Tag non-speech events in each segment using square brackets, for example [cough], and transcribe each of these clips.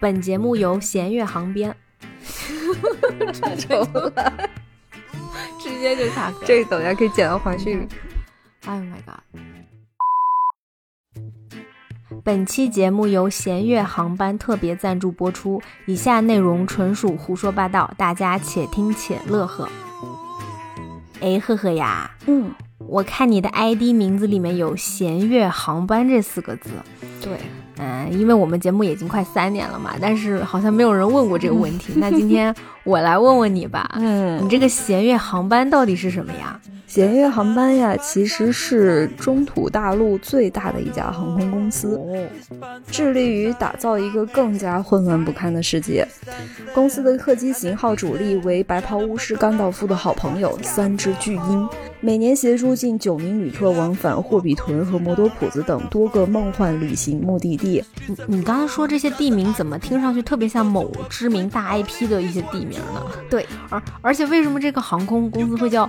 本节目由弦乐航编，丑了，直接就卡壳。这个等下可以剪到花絮里。哎呦 my god！本期节目由弦乐航班特别赞助播出，以下内容纯属胡说八道，大家且听且乐呵。哎，赫赫呀，嗯，我看你的 ID 名字里面有“弦乐航班”这四个字。对，嗯，因为我们节目已经快三年了嘛，但是好像没有人问过这个问题。[laughs] 那今天我来问问你吧，嗯你这个弦乐航班到底是什么呀？弦乐航班呀，其实是中土大陆最大的一家航空公司，致力于打造一个更加混乱不堪的世界。公司的客机型号主力为白袍巫师甘道夫的好朋友三只巨鹰，每年协助近九名旅客往返霍比屯和摩多普子等多个梦幻旅行目的地。你你刚才说这些地名怎么听上去特别像某知名大 IP 的一些地名呢？对，而而且为什么这个航空公司会叫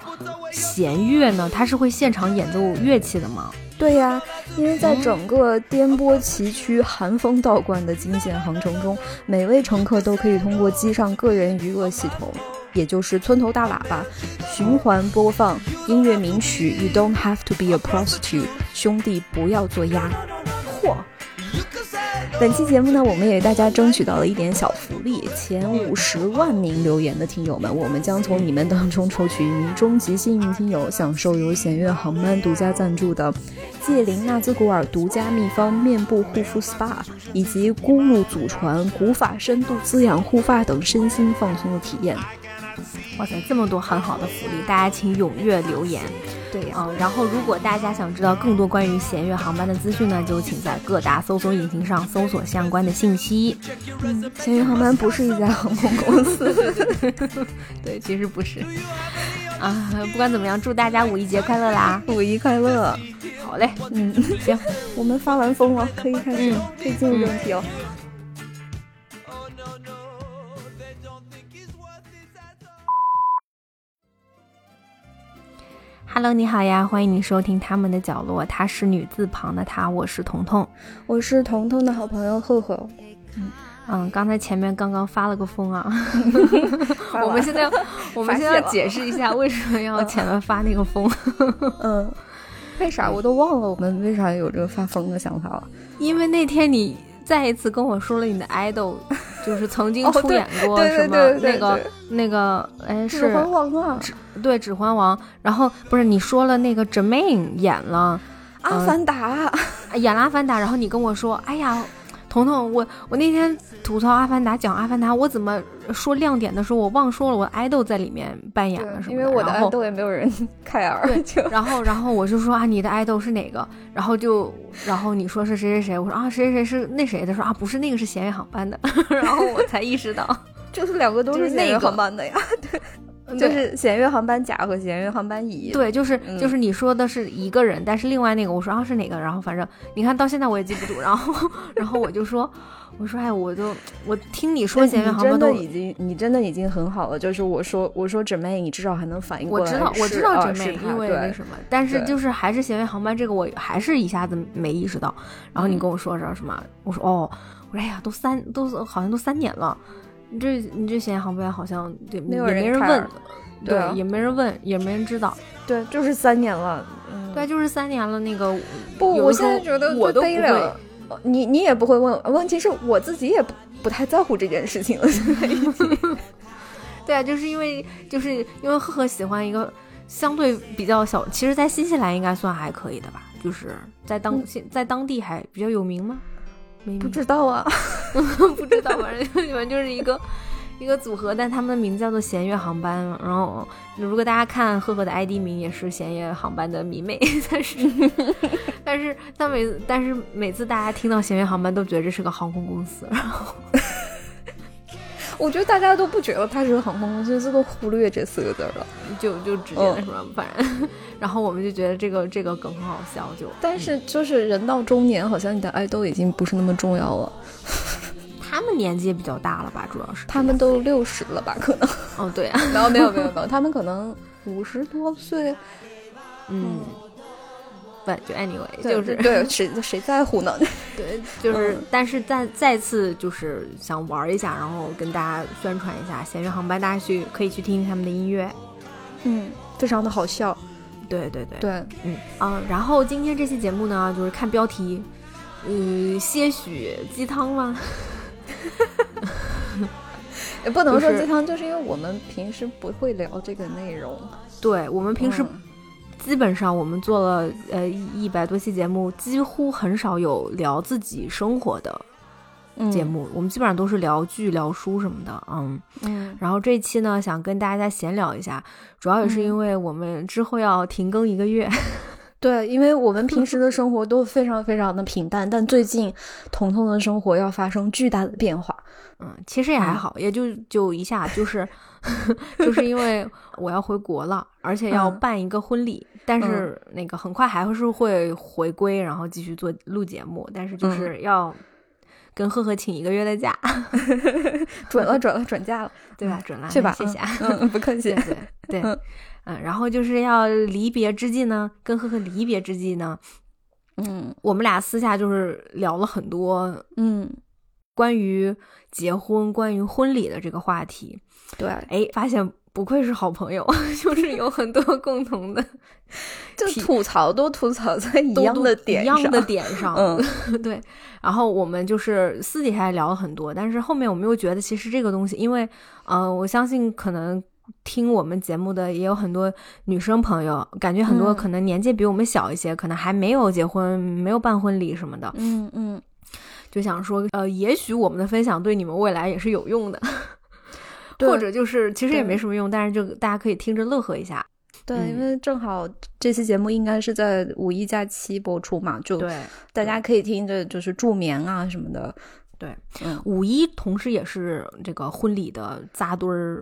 弦乐呢？它是会现场演奏乐器的吗？对呀，因为在整个颠簸崎岖、寒风道观的惊险航程中，每位乘客都可以通过机上个人娱乐系统，也就是村头大喇叭，循环播放音乐名曲《You Don't Have to Be a Prostitute》，兄弟不要做鸭。本期节目呢，我们也为大家争取到了一点小福利，前五十万名留言的听友们，我们将从你们当中抽取一名终极幸运听友，享受由弦月航班独家赞助的界灵纳兹古尔独家秘方面部护肤 SPA，以及咕噜祖传古法深度滋养护发等身心放松的体验。哇塞，这么多很好的福利，大家请踊跃留言。对呀、嗯，然后如果大家想知道更多关于弦乐航班的资讯呢，就请在各大搜索引擎上搜索相关的信息。嗯弦乐航班不是一家航空公司。[laughs] 对，其实不是。啊，不管怎么样，祝大家五一节快乐啦！五一快乐！好嘞，嗯，行，我们发完疯了，可以开始，嗯可以进入正题哦。Hello，你好呀，欢迎你收听他们的角落，她是女字旁的她，我是彤彤。我是彤彤的好朋友赫赫。嗯，刚才前面刚刚发了个疯啊，[laughs] 我们现在要我们现在解释一下为什么要前面发那个疯，[laughs] 嗯，为啥我都忘了我们为啥有这个发疯的想法了？因为那天你再一次跟我说了你的 idol，[laughs] 就是曾经哦出演过什么那个那个哎是指环王啊，对《指环王》，然后不是你说了那个 Jermaine 演了阿凡达，演了《阿凡达》，然后你跟我说，哎呀。彤彤，我我那天吐槽《阿凡达》，讲《阿凡达》，我怎么说亮点的时候，我忘说了我爱豆在里面扮演了什么的，因为我的爱豆也没有人 [laughs] care，对就然后，然后我就说啊，你的爱豆是哪个？然后就，然后你说是谁谁谁，我说啊，谁谁谁是那谁？他说啊，不是那个是弦乐航班的。[laughs] 然后我才意识到，[laughs] 就是两个都是那个航班的呀，对就是弦乐航班甲和弦乐航班乙。对，就是嗯就是你说的是一个人，但是另外那个我说啊是哪个？然后反正你看到现在我也记不住。然后，然后我就说，我说哎，我就我听你说那弦乐你真航班都，的已经，你真的已经很好了。就是我说，我说准妹，你至少还能反应过来。我知道我知道啊真妹，是因为那什么，但是就是还是弦乐航班这个我还是一下子没意识到。然后你跟我说说什么？我说哦，我说哎呀，都三都好像都三年了，你这你这弦乐航班好像对没有人也没人问，对啊也没人问，也没人知道。对，就是三年了。嗯，对，就是三年了。那个不，我现在觉得我都不会你你也不会问，问题是我自己也不不太在乎这件事情了。现在已经对啊，就是因为就是因为赫赫喜欢一个相对比较小，其实，在新西兰应该算还可以的吧，就是在当、嗯现在当地还比较有名吗？没不知道啊。[laughs] 不知道，反正你们就是一个一个组合，但他们的名字叫做弦乐航班。然后，如果大家看赫赫的 ID 名也是弦乐航班的迷妹，[laughs] 但是 [laughs] 但是但每但是每次大家听到弦乐航班都觉得这是个航空公司，然后我觉得大家都不觉得它是个航空公司，这都忽略这四个字儿了。就就直接那什么，反正然后我们就觉得这个这个梗很好笑，就但是就是人到中年，好像你的爱豆已经不是那么重要了。他们年纪也比较大了吧，主要是他们都六十了吧？可能哦对啊，[laughs] 没有没有没有没有，他们可能五十多岁。嗯。分，就 anyway，就是对，谁谁在乎呢？[laughs] 对，就是，嗯但是再再次就是想玩一下，然后跟大家宣传一下闲鱼航班，大家去可以去听听他们的音乐。嗯，非常的好笑。对对对，对，嗯啊，然后今天这期节目呢，就是看标题，嗯，些许鸡汤吗？[laughs] 也不能说鸡汤，就是因为我们平时不会聊这个内容。对我们平时嗯。基本上我们做了呃一一百多期节目，几乎很少有聊自己生活的嗯。节，目，我们基本上都是聊剧、聊书什么的，嗯。嗯。然后这一期呢，想跟大家闲聊一下，主要也是因为我们之后要停更一个月，对，因为我们平时的生活都非常非常的平淡，但最近彤彤的生活要发生巨大的变化。嗯，其实也还好，也就就一下，就是 [laughs] 就是因为我要回国了，而且要嗯办一个婚礼，但是那个很快还是会回归，然后继续做录节目，但是就是要跟赫赫请一个月的假，[laughs] 准了，准了，准假了，对吧？准了，去吧，谢谢啊。嗯，嗯不客气对。对然后就是要离别之际呢，跟赫赫离别之际呢，嗯我们俩私下就是聊了很多嗯，关于结婚、关于婚礼的这个话题。对，哎，发现不愧是好朋友，[laughs] 就是有很多共同的 [laughs] 就吐槽都吐槽在一样的点一样的上点 [laughs] 上。嗯对。然后我们就是私底下也聊了很多，但是后面我们又觉得，其实这个东西，因为呃，我相信可能。听我们节目的也有很多女生朋友，感觉很多嗯。可能年纪比我们小一些，可能还没有结婚、没有办婚礼什么的，嗯嗯，就想说，呃，也许我们的分享对你们未来也是有用的，对。或者就是其实也没什么用，但是就大家可以听着乐呵一下。对，嗯。因为正好这期节目应该是在五一假期播出嘛，就对大家可以听着就是助眠啊什么的。对，嗯，五一同时也是这个婚礼的扎堆儿、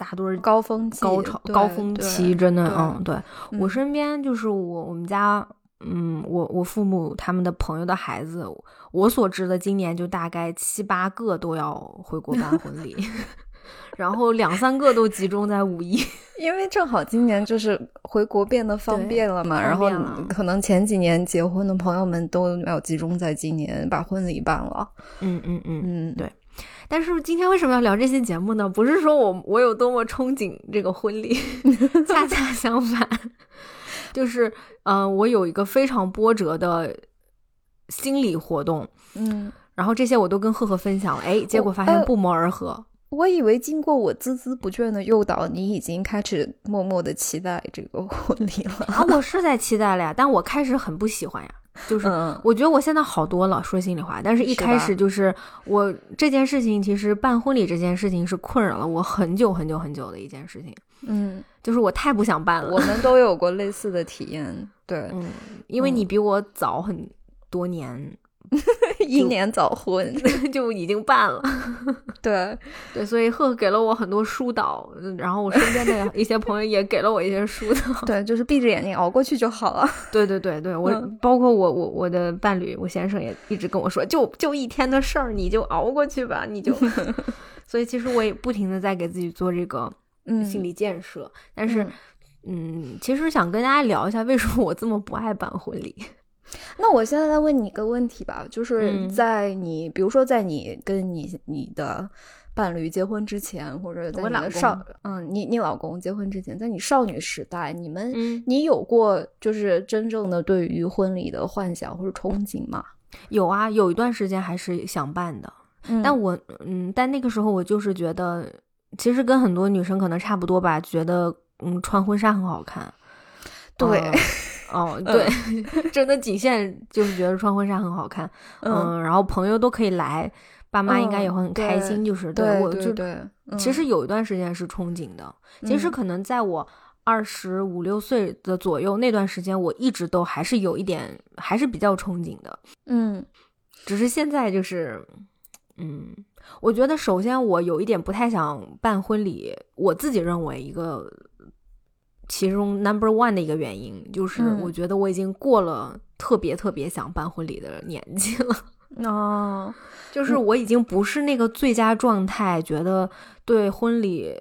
扎堆儿高峰期、高潮、高峰期，真的，嗯，对我嗯身边就是我我们家，嗯，我我父母他们的朋友的孩子，我所知的今年就大概七八个都要回国办婚礼，[laughs] 然后两三个都集中在五一。[laughs] 因为正好今年就是回国变得方便了嘛，方然后可能前几年结婚的朋友们都要集中在今年把婚礼办了。嗯嗯嗯。嗯，对但是今天为什么要聊这期节目呢？不是说我我有多么憧憬这个婚礼，[laughs] 恰恰相反，就是嗯、呃我有一个非常波折的心理活动，嗯，然后这些我都跟赫赫分享了，哎，结果发现呃不谋而合。我以为经过我孜孜不倦的诱导，你已经开始默默的期待这个婚礼了。啊，我是在期待了呀，但我开始很不喜欢呀，就是嗯我觉得我现在好多了，说心里话。但是一开始就是我这件事情，其实办婚礼这件事情是困扰了我很久很久很久的一件事情，嗯，就是我太不想办了。我们都有过类似的体验。对，嗯，因为嗯你比我早很多年 [laughs] 英年早婚。[laughs] 就已经办了，[laughs] 对，对，所以赫赫给了我很多疏导，嗯然后我身边的一些朋友也给了我一些疏导。对，就是闭着眼睛熬过去就好了。对对对对，我、嗯包括我我我的伴侣我先生也一直跟我说，就就一天的事儿，你就熬过去吧，你就。所以其实我也不停的在给自己做这个嗯，心理建设，但是嗯嗯，其实想跟大家聊一下，为什么我这么不爱办婚礼？那我现在再问你一个问题吧，就是嗯。在你，比如说在你跟你你的伴侣结婚之前，或者在我老公你的少，嗯，你你老公结婚之前，在你少女时代，你们、嗯，你有过就是真正的对于婚礼的幻想或者憧憬吗？有啊，有一段时间还是想办的，嗯。但我嗯，但那个时候我就是觉得，其实跟很多女生可能差不多吧，觉得嗯穿婚纱很好看。对呃哦，对，[laughs] 真的仅限就是觉得穿婚纱很好看，嗯，然后朋友都可以来，爸妈应该也会很开心，就是对我就对对，其嗯实有一段时间是憧憬的，其实嗯。可能在我二十五六岁的左右那段时间，我一直都还是有一点，还是比较憧憬的。嗯。只是现在就是，嗯，我觉得首先我有一点不太想办婚礼，我自己认为一个其中 number one 的一个原因就是，嗯我觉得我已经过了特别特别想办婚礼的年纪了。[laughs] 哦，就是我已经不是那个最佳状态，觉得对婚礼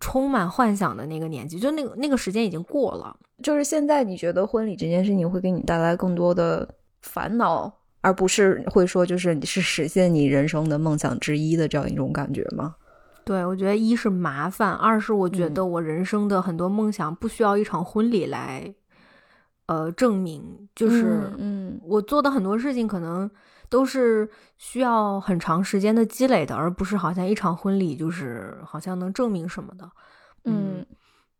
充满幻想的那个年纪，就那个那个时间已经过了。就是现在，你觉得婚礼这件事情会给你带来更多的烦恼，而不是会说就是你是实现你人生的梦想之一的这样一种感觉吗？对，我觉得一是麻烦，二是我觉嗯得我人生的很多梦想不需要一场婚礼来，呃，证明。就是嗯我做的很多事情可能都是需要很长时间的积累的，而不是好像一场婚礼就是好像能证明什么的。嗯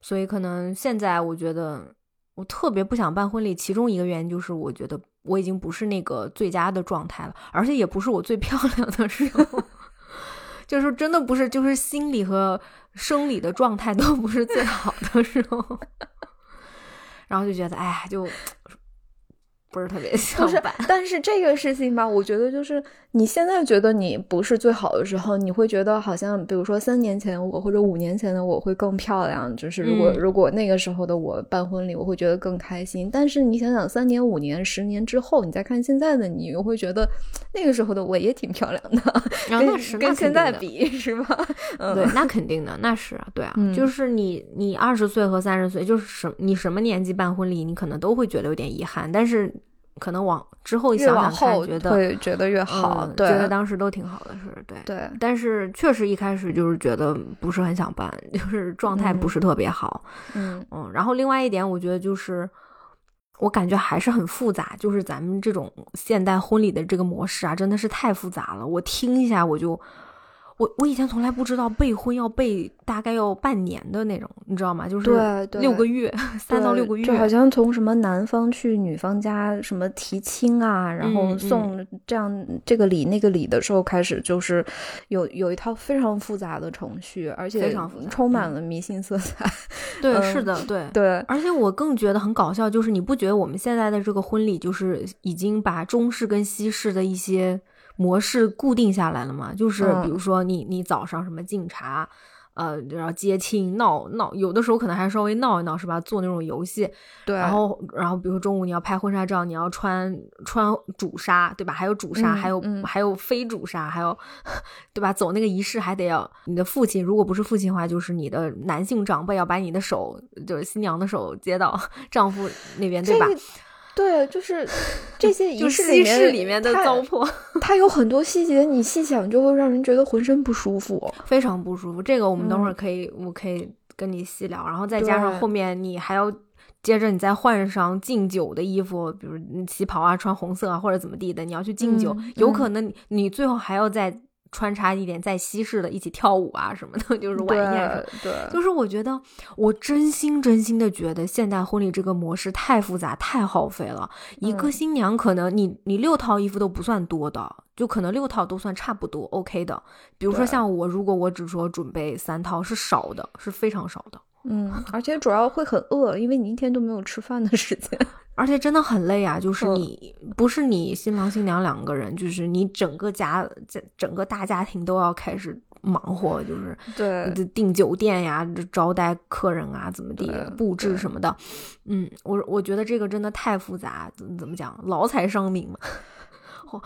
所以可能现在我觉得我特别不想办婚礼，其中一个原因就是我觉得我已经不是那个最佳的状态了，而且也不是我最 [laughs] 漂亮的时候，就是真的不是，就是心理和生理的状态都不是最好的时候，[laughs] 然后就觉得哎呀，就不是特别 [laughs] 想不是办。，但是这个事情吧，我觉得就是你现在觉得你不是最好的时候，你会觉得好像，比如说三年前我或者五年前的我会更漂亮，就是如果、嗯如果那个时候的我办婚礼，我会觉得更开心。但是你想想，三年、五年、十年之后，你再看现在的你，又会觉得那个时候的我也挺漂亮的，[laughs] 跟然后那是跟现在比是吧？嗯，对，那肯定的，那是啊，对啊，嗯就是你你二十岁和三十岁，就是什你什么年纪办婚礼，你可能都会觉得有点遗憾，但是可能往之后越往想想看，后觉得会觉得越好，嗯对，觉得当时都挺好的是，对。对，但是确实一开始就是觉得不是很想办，[laughs] 就是状态不嗯是特别好，嗯嗯。然后另外一点，我觉得就是我感觉还是很复杂，就是咱们这种现代婚礼的这个模式啊，真的是太复杂了。我听一下我就。我我以前从来不知道备婚要备大概要半年的那种，你知道吗？就是六个月，[laughs] 三到六个月，就好像从什么男方去女方家什么提亲啊，然后嗯送这样这个礼那个礼的时候开始，就是有有一套非常复杂的程序，而且非常充满了迷信色彩。对，嗯是的，对。对，而且我更觉得很搞笑，就是你不觉得我们现在的这个婚礼，就是已经把中式跟西式的一些模式固定下来了嘛？就是嗯比如说你你早上什么敬茶，呃，然后接亲闹闹，有的时候可能还稍微闹一闹，是吧？做那种游戏，对，然后然后比如说中午你要拍婚纱照，你要穿穿主纱，对吧？还有主纱，嗯还有、嗯还有非主纱，还有 [laughs] 对吧？走那个仪式还得要你的父亲，如果不是父亲的话，就是你的男性长辈要把你的手，就是新娘的手接到 [laughs] 丈夫那边，对吧？这个对，就是这些 [laughs] 仪就式里面的糟粕，它有很多细节，你细想就会让人觉得浑身不舒服。非常不舒服。这个我们等会儿嗯可以，我可以跟你细聊，然后再加上后面你还要。接着你再换上敬酒的衣服，比如你旗袍啊，穿红色啊，或者怎么地的，你要去敬酒，有可能你你最后还要再穿插一点在西式的，一起跳舞啊什么的，[laughs] 就是晚宴什么的。对对，就是我觉得，我真心真心的觉得现代婚礼这个模式太复杂、太耗费了。一个嗯新娘可能你你六套衣服都不算多的，就可能六套都算差不多 OK 的。比如说像我，如果我只说准备三套，是少的，是非常少的，嗯，而且主要会很饿，因为你一天都没有吃饭的时间。而且真的很累啊。就是嗯。你、不是你新郎新娘两个人，就是你整个家整整个大家庭都要开始忙活，就是对。订酒店呀，招待客人啊，怎么地布置什么的，嗯，我我觉得这个真的太复杂，怎怎么讲，劳财伤民嘛，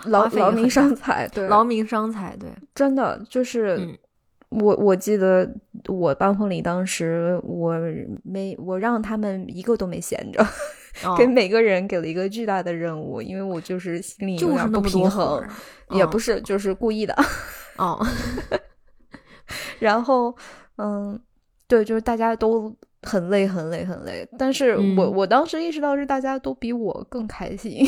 劳劳民伤财，对，劳民伤财，对，真的就是。嗯。我我记得我办婚礼当时，我没我让他们一个都没闲着，哦给每个人给了一个巨大的任务，因为我就是心里有就是点不平衡也不是就是故意的。哦，[laughs] 然后，嗯，对，就是大家都很累，很累，很累。但是我、嗯我当时意识到是大家都比我更开心。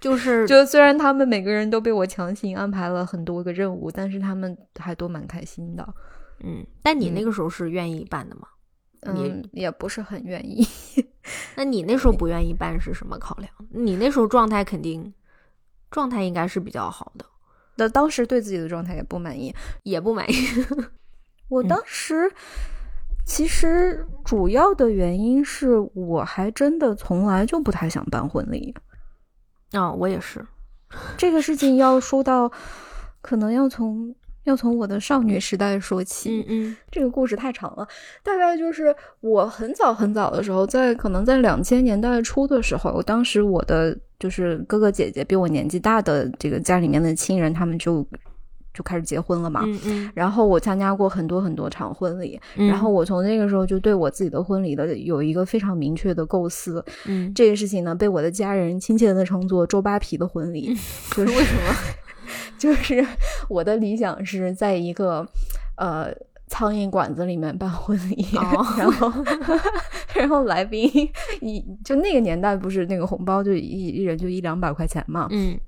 就是 [laughs] 就虽然他们每个人都被我强行安排了很多个任务，但是他们还都蛮开心的。嗯，但你那嗯个时候是愿意办的吗？嗯，也不是很愿意。[laughs] 那你那时候不愿意办是什么考量？你那时候状态肯定状态应该是比较好的，那当时对自己的状态也不满意。也不满意。[laughs] 我嗯当时其实主要的原因是我还真的从来就不太想办婚礼。啊、我也是，这个事情要说到，可能要从要从我的少女时代说起。嗯嗯 [laughs] 这个故事太长了，大概就是我很早很早的时候，在可能在两千年代初的时候，当时我的就是哥哥姐姐比我年纪大的这个家里面的亲人，他们就就开始结婚了嘛。嗯嗯，然后我参加过很多很多场婚礼，嗯然后我从那个时候就对我自己的婚礼的有一个非常明确的构思。嗯，这个事情呢，被我的家人亲切的称作“周扒皮的婚礼”，就是为什么？[laughs] 就是我的理想是在一个呃苍蝇馆子里面办婚礼，哦然后 [laughs] 然后来宾一就那个年代不是那个红包就一一人就一两百块钱嘛，嗯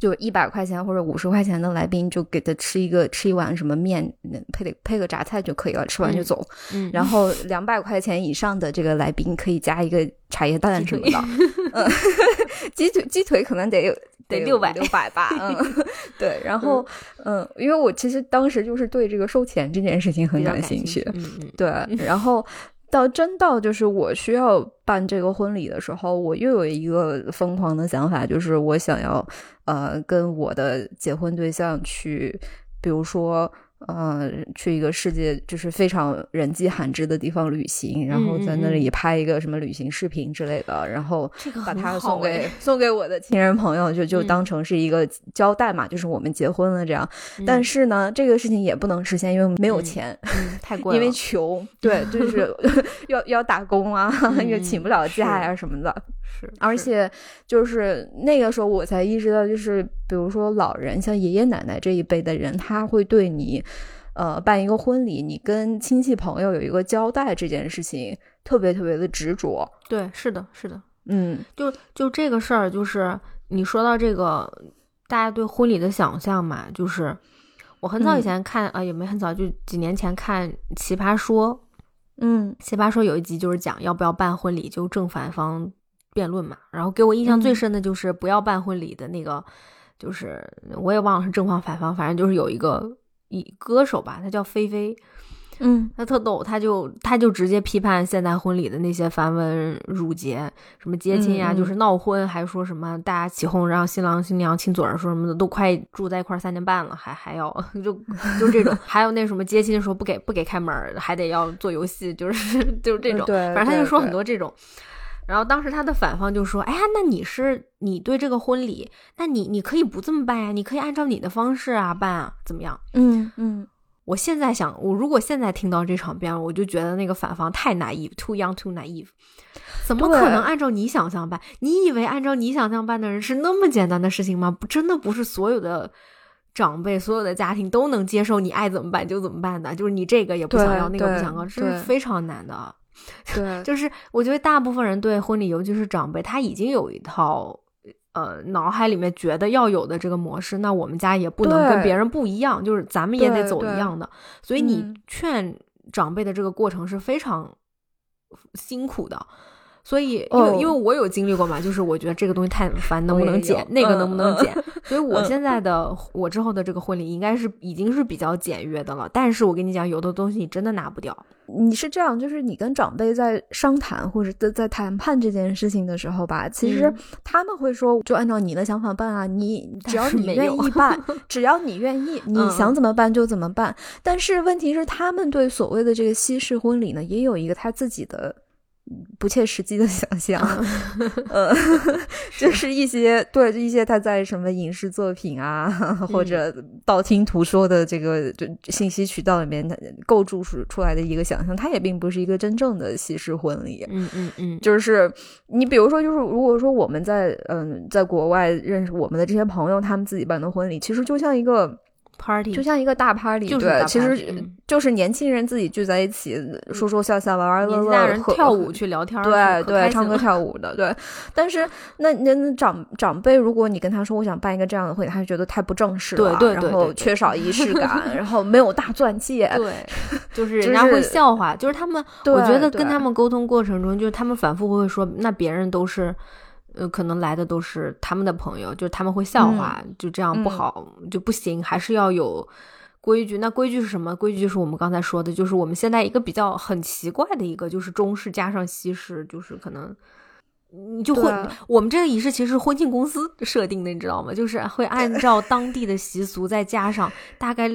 就一百块钱或者五十块钱的来宾就给他吃一个吃一碗什么面，配点配个榨菜就可以了，吃完就走。嗯，然后 [laughs] 两百块钱以上的这个来宾可以加一个茶叶蛋什么的，嗯，[laughs] 鸡腿鸡腿可能得有得有600六百吧，[laughs] 嗯，对，然后嗯，因为我其实当时就是对这个收钱这件事情很感兴趣，对，然后到真到就是我需要办这个婚礼的时候，我又有一个疯狂的想法，就是我想要呃跟我的结婚对象去，比如说。呃，去一个世界就是非常人迹罕至的地方旅行，然后在那里拍一个什么旅行视频之类的，然后这个把它送给哎送给我的亲人朋友，就就嗯当成是一个交代嘛，就是我们结婚了这样。但嗯是呢，这个事情也不能实现，因为没有嗯钱。嗯太贵了，因为穷，对，就 [laughs] 是要要打工啊，也嗯请不了假呀、什么的。是，是而且就是那个时候，我才意识到，就是比如说老人，像爷爷奶奶这一辈的人，他会对你，呃，办一个婚礼，你跟亲戚朋友有一个交代这件事情，特别特别的执着。对，是的，是的，嗯。就就这个事儿，就是你说到这个，大家对婚礼的想象嘛，就是我很早以嗯。前看啊、也没很早，就几年前看《奇葩说》，嗯奇葩说有一集就是讲要不要办婚礼，就正反方辩论嘛。然后给我印象最嗯。深的就是不要办婚礼的那个，就是我也忘了是正方反方，反正就是有一个一歌手吧，他叫菲菲，嗯他特逗，他就他就直接批判现代婚礼的那些繁文缛节，什么接亲呀、就是闹婚，还说什么大家起哄让新郎新娘亲嘴儿，说什么的，都快住在一块儿三年半了，还还要 [laughs] 就就这种，还有那什么接亲的时候不给不给开门，还得要做游戏，就是 [laughs] 就是这种，对反正他就说很多这种。然后当时他的反方就说：“哎呀，那你是你对这个婚礼，那你你可以不这么办呀，你可以按照你的方式啊办啊，怎么样？”嗯嗯，我现在想，我如果现在听到这场辩论，我就觉得那个反方太 naive，too young too naive，怎么可能按照你想象办？你以为按照你想象办的人是那么简单的事情吗？不，真的不是所有的长辈、所有的家庭都能接受你爱怎么办就怎么办的，就是你这个也不想要，那个不想要，这是非常难的。[laughs] 对，[laughs] 就是我觉得大部分人对婚礼，尤其是长辈，他已经有一套。呃，脑海里面觉得要有的这个模式，那我们家也不能跟别人不一样，就是咱们也得走一样的。所以你嗯劝长辈的这个过程是非常辛苦的。所以，因为、哦因为我有经历过嘛，就是我觉得这个东西太烦，能不能减？那个嗯能不能嗯减？[laughs] 所以我嗯现在的我之后的这个婚礼应该是已经是比较简约的了。但是我跟你讲，有的东西你真的拿不掉。你是这样，就是你跟长辈在商谈或者在在谈判这件事情的时候吧，其实嗯他们会说，就按照你的想法办啊，你只要你愿意办，[laughs] 只要你愿意，你嗯想怎么办就怎么办。但是问题是，他们对所谓的这个西式婚礼呢，也有一个他自己的。不切实际的想象，[laughs] 呃，就是一些对一些他在什么影视作品啊，或者道听途说的这个就信息渠道里面构筑出出来的一个想象，它也并不是一个真正的西式婚礼。嗯嗯嗯，就是你比如说，就是如果说我们在嗯在国外认识我们的这些朋友，他们自己办的婚礼，其实就像一个 party 就像一个大 party，就是，对其实嗯就是年轻人自己聚在一起，说说笑笑，玩玩乐乐，年纪大人跳舞去聊天，对对，唱歌跳舞的，对。但是那那那长长辈，如果你跟他说我想办一个这样的婚礼，他就觉得太不正式了，对对对然后缺少仪式感，[laughs] 然后没有大钻戒，对，[laughs] 就是人家会笑话，就是他们，我觉得跟他们沟通过程中，就是他们反复会说，那别人都是。呃，可能来的都是他们的朋友，就是他们会笑话，就这样不嗯好、就不行，还是要有规矩。那规矩是什么？规矩就是我们刚才说的，就是我们现在一个比较很奇怪的一个，就是中式加上西式，就是可能你就会，我们这个仪式其实是婚庆公司设定的，你知道吗？就是会按照当地的习俗，再加上大概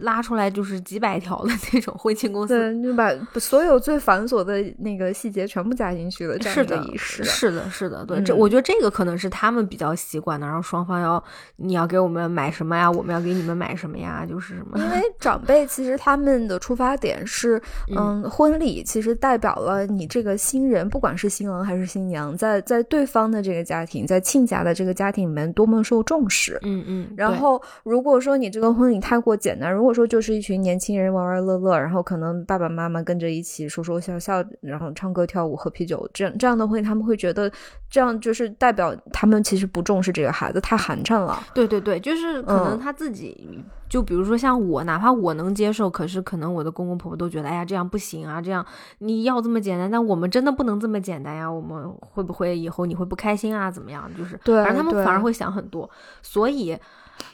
拉出来就是几百条的那种婚庆公司，对，就把所有最繁琐的那个细节全部加进去了。是的，仪式，是的，是的，对，这我觉得这个可能是他们比较习惯的。然后双方要你要给我们买什么呀？我们要给你们买什么呀？就是什么？因为 [laughs] 长辈其实他们的出发点是，嗯，婚礼其实代表了你这个新人，不管是新郎还是新娘。在在对方的这个家庭，在亲家的这个家庭里面多么受重视，嗯嗯。然后如果说你这个婚礼太过简单，如果说就是一群年轻人玩玩乐乐，然后可能爸爸妈妈跟着一起说说笑笑，然后唱歌跳舞喝啤酒，这样这样的婚礼他们会觉得这样就是代表他们其实不重视这个孩子，太寒碜了。对对对，就是可能他自己。就比如说像我，哪怕我能接受，可是可能我的公公婆婆都觉得，哎呀，这样不行啊，这样你要这么简单，但我们真的不能这么简单呀，我们会不会以后你会不开心啊？怎么样？就是，反正他们反而会想很多，所以，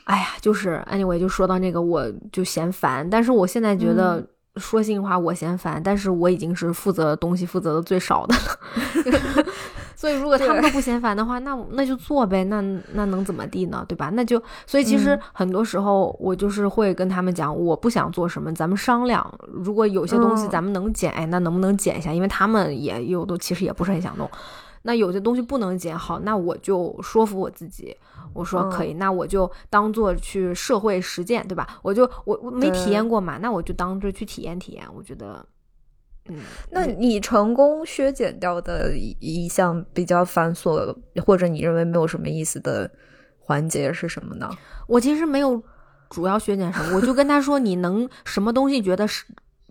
哎呀，就是 anyway，就说到那个，我就嫌烦，但是我现在觉得，说心里话，我嫌烦，但是我已经是负责东西负责的最少的了。[laughs] 所以，如果他们都不嫌烦的话，那那就做呗，那那能怎么地呢？对吧？那就，所以其实很多时候我就是会跟他们讲，我不想做什么，咱们商量。如果有些东西咱们能减，哎，那能不能减一下？因为他们也有的其实也不是很想弄。那有些东西不能减，好，那我就说服我自己，我说可以，那我就当做去社会实践，对吧？我就我我没体验过嘛，那我就当着去体验体验。我觉得。嗯，那你成功削减掉的一一项比较繁琐，或者你认为没有什么意思的环节是什么呢？我其实没有主要削减什么，我就跟他说，你能什么东西觉得是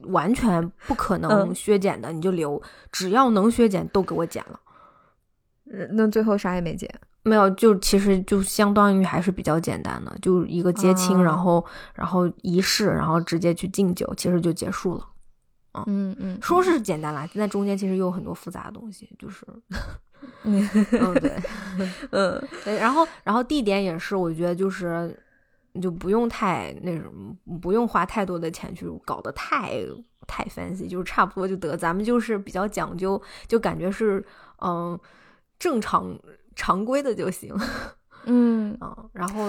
完全不可能削减的，你就留，只要能削减都给我减了。那最后啥也没减？没有，就其实就相当于还是比较简单的，就一个接亲，然后然后仪式，然后直接去敬酒，其实就结束了。嗯嗯，说是简单啦，在中间其实又有很多复杂的东西，就是 [laughs] [laughs] 嗯对，嗯对，然后然后地点也是，我觉得就是就不用太那什么，不用花太多的钱去搞得太太 fancy，就是差不多就得，咱们就是比较讲究，就感觉是嗯正常常规的就行，[laughs] 嗯。啊，然后。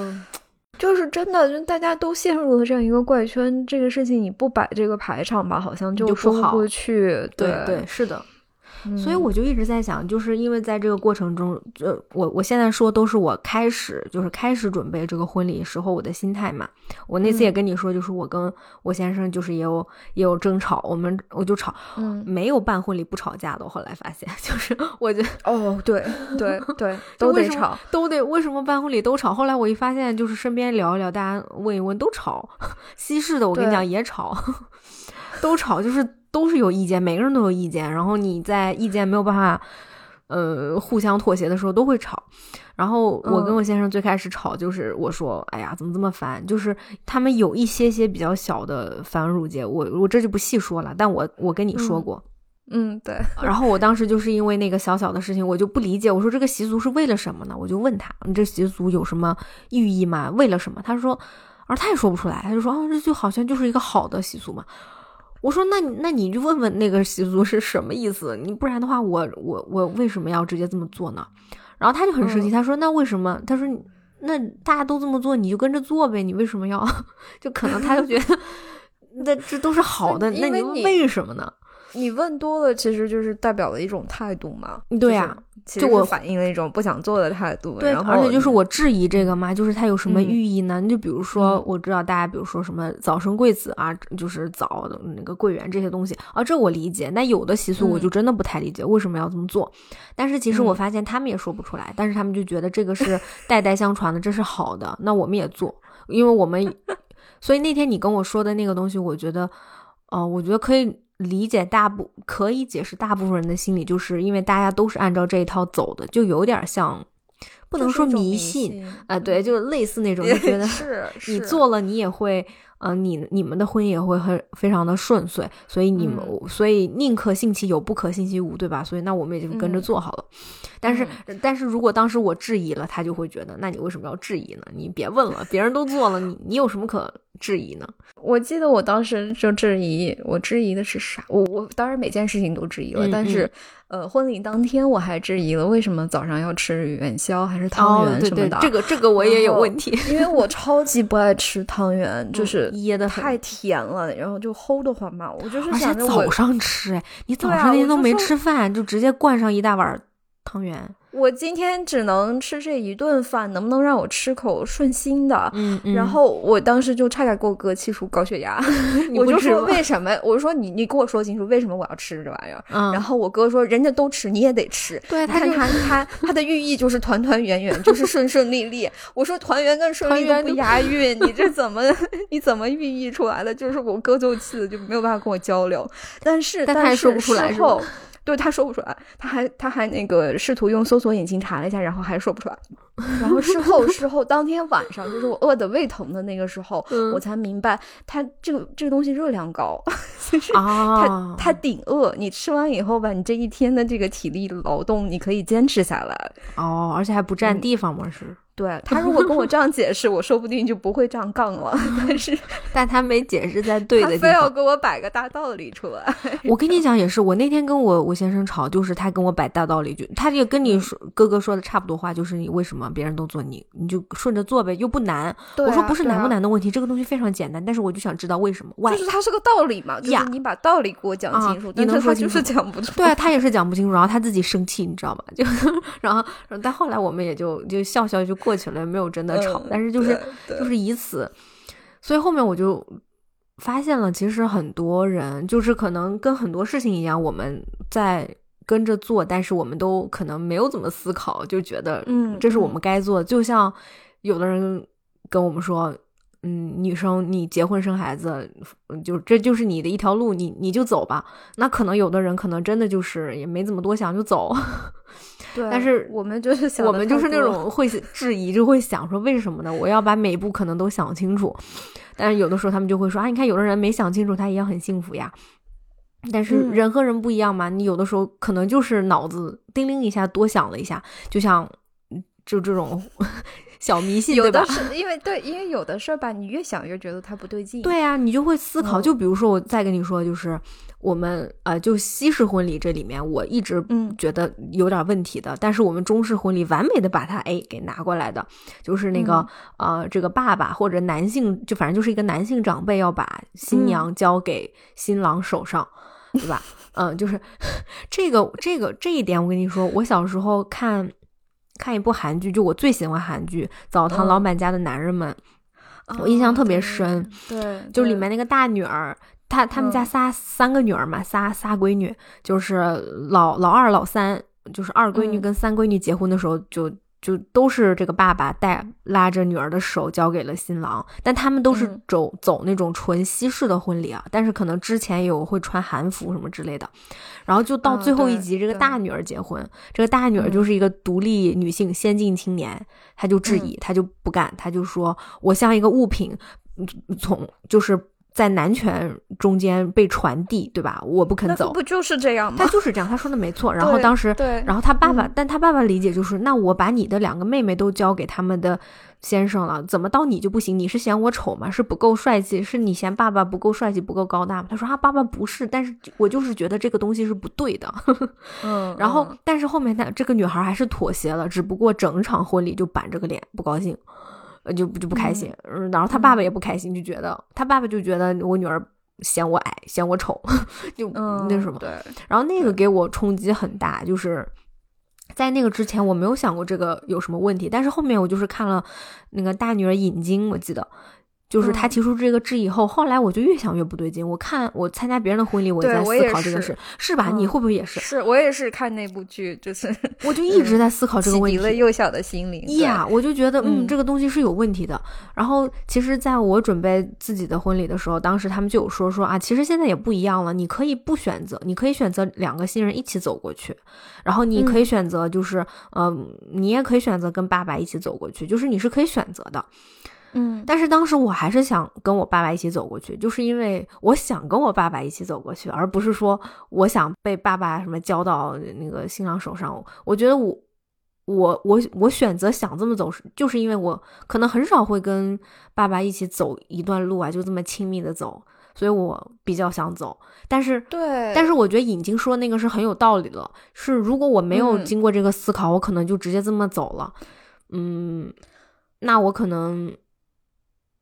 就是真的，就大家都陷入了这样一个怪圈。这个事情你不摆这个排场吧，好像就说不过去。对对，是的。所以我就一直在想，就是因为在这个过程中，呃，我我现在说都是我开始就是开始准备这个婚礼时候我的心态嘛。我那次也跟你说，就是我跟我先生就是也有也有争吵，我们我就吵，没有办婚礼不吵架的。我后来发现，[laughs] 就是我觉得哦，对对 [laughs] 对，都得吵，都得为什么办婚礼都吵？后来我一发现，就是身边聊一聊，大家问一问都吵。[laughs] 西式的我跟你讲也吵，都吵，就是。都是有意见，每个人都有意见。然后你在意见没有办法，呃，互相妥协的时候都会吵。然后我跟我先生最开始吵，就是我说：“哎呀，怎么这么烦？”就是他们有一些些比较小的繁缛节，我我这就不细说了。但我我跟你说过，嗯，对。[laughs] 然后我当时就是因为那个小小的事情，我就不理解。我说这个习俗是为了什么呢？我就问他：“你这习俗有什么寓意吗？为了什么？”他说：“而他也说不出来。”他就说：“啊，这就好像就是一个好的习俗嘛。”我说，那那你就问问那个习俗是什么意思？你不然的话，我我我为什么要直接这么做呢？然后他就很生气，他说：“那为什么？”他说：“那大家都这么做，你就跟着做呗，你为什么要？[laughs] 就可能他就觉得，那这都是好的，那你为什么呢？”你问多了，其实就是代表了一种态度嘛。对呀，就我反映了一种不想做的态度。对，而且就是我质疑这个嘛，就是它有什么寓意呢？你就比如说，我知道大家比如说什么早生贵子啊，就是早的那个桂圆这些东西啊，这我理解。那有的习俗我就真的不太理解为什么要这么做。但是其实我发现他们也说不出来，但是他们就觉得这个是代代相传的，这是好的，那我们也做，因为我们。[laughs] 所以那天你跟我说的那个东西，我觉得，哦，我觉得可以。理解大部可以解释大部分人的心理，就是因为大家都是按照这一套走的，就有点像，不能说迷信啊，对，就是类似那种，就觉得 [laughs] 是你做了，你也会，呃，你你们的婚姻也会很非常的顺遂，所以你们，所以宁可信其有，不可信其无，对吧？所以那我们也就跟着做好了。但是，但是如果当时我质疑了，他就会觉得，那你为什么要质疑呢？你别问了，别人都做了，你你有什么可质疑呢？我记得我当时就质疑，我质疑的是啥？我我当然每件事情都质疑了，嗯但是呃，婚礼当天我还质疑了为什么早上要吃元宵还是汤圆什么的。对，这个这个我也有问题，因为我超级不爱吃汤圆，[laughs] 就是噎的。太甜了，然后就齁的慌嘛。我就是想着早上吃，哎，你早上那天都没吃饭，就直接灌上一大碗汤圆。我今天只能吃这一顿饭，能不能让我吃口顺心的？嗯嗯然后我当时就差点给我哥气出高血压，[laughs] 我就说为什么？我就说你你跟我说清楚为什么我要吃这玩意儿。嗯，然后我哥说人家都吃，你也得吃。对他就他他他他的寓意就是团团圆圆，就是顺顺利利。我说团圆跟顺利都不押韵，你这怎么 [laughs] 你怎么寓意出来的？就是我哥就气的就没有办法跟我交流。但是但是说不出来是后对他说不出来，他还他还那个试图用搜索引擎查了一下，然后还说不出来。[laughs] 然后事后事后当天晚上，就是我饿的胃疼的那个时候，嗯我才明白，它这个这个东西热量高，[laughs] 就是它啊，它顶饿。你吃完以后吧，你这一天的这个体力劳动，你可以坚持下来。哦，而且还不占地方嘛，是。对他如果跟我这样解释，我说不定就不会这样杠了。[laughs] 但是 [laughs] 但他没解释在对他的地方。非要给我摆个大道理出来。[laughs] 我跟你讲也是，我那天跟我我先生吵，就是他跟我摆大道理，就他就跟嗯你说、哥哥说的差不多话，就是你为什么别人都做你你就顺着做呗，又不难。对啊我说不是难不难的问题，这个东西非常简单，但是我就想知道为什么。why？就是他是个道理嘛，就呀是你把道理给我讲清楚，你能说就是楚讲不出。对啊，他也是讲不清楚，然后他自己生气，你知道吗？就然后，然后但后来我们也就就笑笑就过去了，没有真的吵，嗯但是就是就是以此，所以后面我就发现了，其实很多人就是可能跟很多事情一样，我们在跟着做，但是我们都可能没有怎么思考，就觉得嗯这是我嗯们该做的。就像有的人跟我们说。嗯，女生你结婚生孩子，嗯就这就是你的一条路，你你就走吧。那可能有的人可能真的就是也没怎么多想就走，对，但是我们就是想我们就是那种会质疑，就会想说为什么呢？我要把每一步可能都想清楚。但是有的时候他们就会说啊，你看有的人没想清楚，他一样很幸福呀。但是嗯人和人不一样嘛，你有的时候可能就是脑子叮铃一下多想了一下，就像嗯就这种小迷信，有对吧因为对，因为有的事儿吧，你越想越觉得它不对劲。对啊，你就会思考。嗯就比如说，我再跟你说，就是我们呃，就西式婚礼这里面，我一直嗯觉得有点问题的，但是我们中式婚礼完美的把它哎给拿过来的，就是那个、嗯呃，这个爸爸或者男性，就反正就是一个男性长辈要把新嗯娘交给新郎手上，对吧？[laughs] 嗯，就是 [laughs] 这个这个这一点，我跟你说，我小时候看。看一部韩剧，就我最喜欢韩剧《澡堂嗯老板家的男人们》，我印象特别哦深。对，对就里面那个大女儿，她他们家嗯仨、三个女儿嘛，仨仨闺女，就是老老二、老三，就是二闺女嗯跟三闺女结婚的时候就。就都是这个爸爸带拉着女儿的手交给了新郎，但他们都是嗯。走、走那种纯西式的婚礼啊，但是可能之前有会穿韩服什么之类的，然后就到嗯最后一对集，这个大女儿结婚，这个大女儿嗯。就是一个独立女性、先进青年，她就质疑，她就不干，她就说我像一个物品，嗯从就是在男权中间被传递，对吧？我不肯走，不就是这样吗他？就是这样，他说的没错。然后当时，对，然后他爸爸，嗯但他爸爸理解就是，那我把你的两个妹妹都交给他们的先生了，怎么到你就不行？你是嫌我丑吗？是不够帅气？是你嫌爸爸不够帅气、不够高大吗？他说啊，爸爸不是，但是我就是觉得这个东西是不对的。[laughs] 嗯，然后嗯，但是后面他这个女孩还是妥协了，只不过整场婚礼就板着个脸，不高兴，呃，就就不开心。嗯，然后他爸爸也不开心，就觉得他爸爸就觉得我女儿嫌我矮，嫌我丑，[laughs] 就嗯那什么。对，然后那个给我冲击很大，就是在那个之前我没有想过这个有什么问题，但是后面我就是看了那个大女儿引经，我记得。就是他嗯提出这个质疑后，后来我就越想越不对劲。我看我参加别人的婚礼，我也在思考这个事，是吧？你嗯会不会也是？是我也是看那部剧，就是 [laughs] 我就一直在思考这个问题了。幼小的心灵。对呀，我就觉得，嗯，嗯这个东西是有问题的。然后，其实在我准备自己的婚礼的时候，当时他们就有说说啊，其实现在也不一样了，你可以不选择，你可以选择两个新人一起走过去，然后你可以选择就是，嗯、你也可以选择跟爸爸一起走过去，就是你是可以选择的。嗯，但是当时我还是想跟我爸爸一起走过去，就是因为我想跟我爸爸一起走过去，而不是说我想被爸爸什么交到那个新郎手上。我觉得我我我我选择想这么走，是就是因为我可能很少会跟爸爸一起走一段路啊，就这么亲密的走，所以我比较想走。但是对，但是我觉得尹晶说那个是很有道理的，是如果我没有嗯经过这个思考，我可能就直接这么走了，嗯，那我可能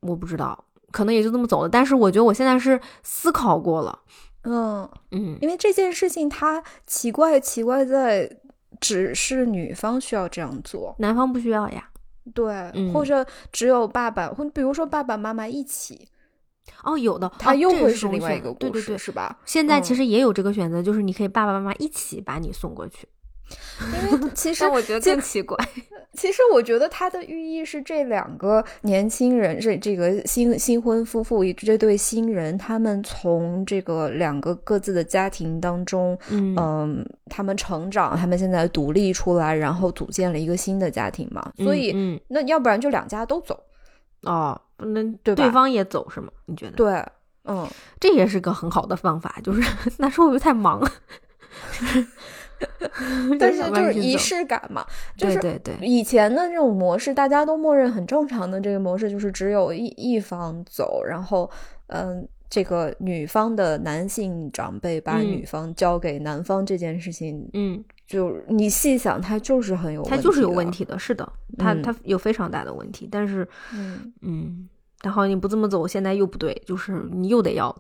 我不知道，可能也就这么走了。但是我觉得我现在是思考过了，嗯，嗯，因为这件事情它奇怪奇怪在只是女方需要这样做，男方不需要呀。对，嗯或者只有爸爸，或比如说爸爸妈妈一起，哦，有的，他又会是另外一个故事，对对对。是吧？现在其嗯实也有这个选择，就是你可以爸爸妈妈一起把你送过去。因为 [laughs] 其实我觉得更奇怪。其实我觉得它的寓意是这两个年轻人，这这个新新婚夫妇这对新人，他们从这个两个各自的家庭当中，嗯嗯，他们成长，他们现在独立出来，然后组建了一个新的家庭嘛。所以，嗯那要不然就两家都走，嗯哦，那对吧对方也走是吗？你觉得？对，嗯，这也是个很好的方法，就是 [laughs] 那时候我又太忙了。[laughs] [laughs] 但是就是仪式感嘛，就是对对。对，以前的这种模式，大家都默认很正常的这个模式，就是只有一一方走，然后嗯，这个女方的男性长辈把嗯。女方交给男方这件事情，嗯，就你细想，它就是很有问题，他就是有问，题的，是的，他嗯他有非常大的问题，但是嗯，嗯，然后你不这么走，现在又不对，就是你又得要。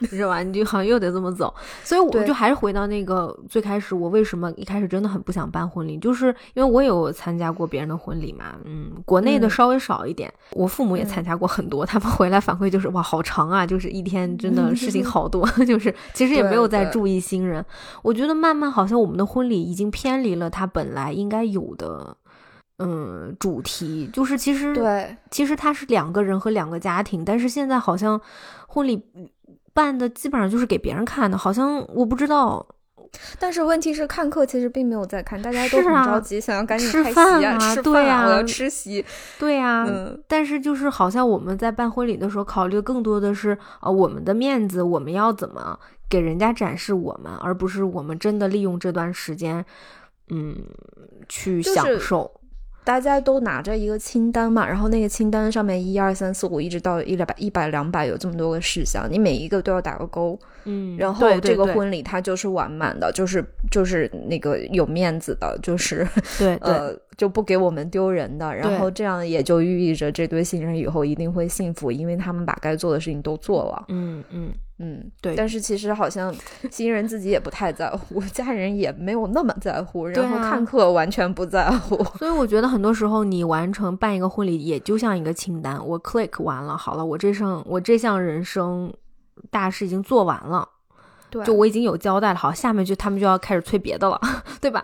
[laughs] 是吧？你就好像又得这么走，所以我对就还是回到那个最开始，我为什么一开始真的很不想办婚礼，就是因为我有参加过别人的婚礼嘛，嗯，国内的嗯。稍微少一点，我父母也嗯。参加过很多，他们回来反馈就是哇，好长啊，就是一天真的事情 [laughs] 好多，[laughs] 就是其实也没有在注意新人，我觉得慢慢好像我们的婚礼已经偏离了它本来应该有的。嗯，主题。就是其实对，其实它是两个人和两个家庭，但是现在好像婚礼办的基本上就是给别人看的，好像我不知道。但是问题是，看客其实并没有在看，大家都很着急，想要赶紧吃开席啊，饭啊吃饭对啊我要吃席，对呀、嗯，但是就是好像我们在办婚礼的时候，考虑更多的是啊、我们的面子，我们要怎么给人家展示我们，而不是我们真的利用这段时间，嗯，去就是享受。大家都拿着一个清单嘛，然后那个清单上面一二三四五一直到一两百一百两百有这么多个事项，你每一个都要打个勾，嗯，然后这个婚礼它就是完满的，就是就是那个有面子的，就是对对、[laughs] 呃就不给我们丢人的，然后这样也就寓意着这对新人以后一定会幸福，因为他们把该做的事情都做了。嗯嗯，嗯，对但是其实好像新人自己也不太在乎，[laughs] 家人也没有那么在乎，然后看客完全不在乎。所以我觉得很多时候你完成办一个婚礼，也就像一个清单，我 click 完了，好了，我这生我这项人生大事已经做完了，对就我已经有交代了，好，下面就他们就要开始催别的了，[laughs] 对吧？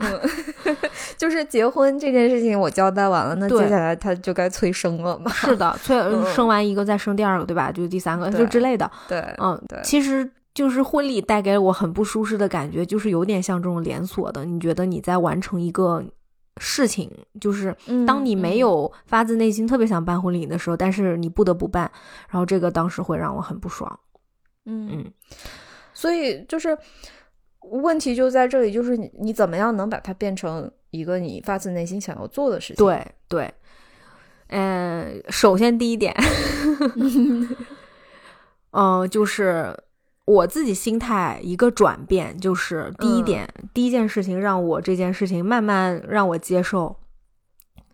[laughs] 就是结婚这件事情我交代完了，那接下来他就该催生了嘛？是的，催嗯生完一个再生第二个，对吧？就是第三个，就之类的。对，嗯，对其实就是婚礼带给我很不舒适的感觉，就是有点像这种连锁的。你觉得你在完成一个事情，就是嗯当你没嗯有发自内心特别想办婚礼的时候，但是你不得不办，然后这个当时会让我很不爽。嗯嗯，所以就是问题就在这里，就是你你怎么样能把它变成一个你发自内心想要做的事情？对对，嗯、首先第一点，[laughs] 嗯、就是我自己心态一个转变，就是第一嗯点，第一件事情让我这件事情慢慢让我接受，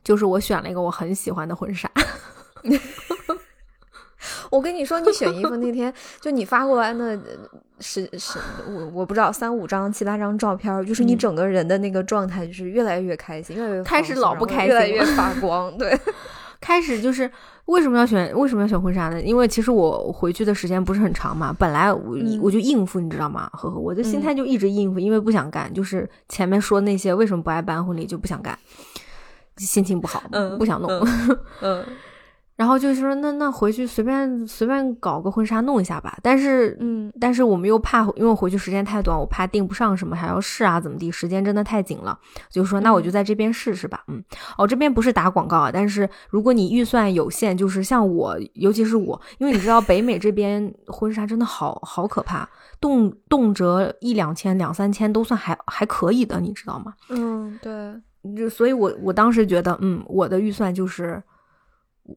就是我选了一个我很喜欢的婚纱。[laughs] [laughs] 我跟你说，你选衣服那天，就你发过来那呃十十，我我不知道三五张、七八张照片，就是你嗯整个人的那个状态，就是越来越开心，越来越开始老不开心越来越发光。对，[laughs] 开始就是为什么要选为什么要选婚纱呢？因为其实我回去的时间不是很长嘛，本来我、嗯我就应付，你知道吗？呵呵，我的心态就一直应付，因为不想干，就是前面说那些为什么不爱办婚礼就不想干，心情不好，嗯不想弄。嗯 [laughs] 然后就是说，那那回去随便随便搞个婚纱弄一下吧。但是，嗯但是我们又怕，因为我回去时间太短，我怕订不上什么，还要试啊，怎么地，时间真的太紧了。就说那我就在这边试试吧。嗯，哦，这边不是打广告啊，但是如果你预算有限，就是像我，尤其是我，因为你知道北美这边婚纱真的好好可怕，动动辄一两千、两三千都算还还可以的，你知道吗？嗯，对，就所以我我当时觉得，嗯，我的预算就是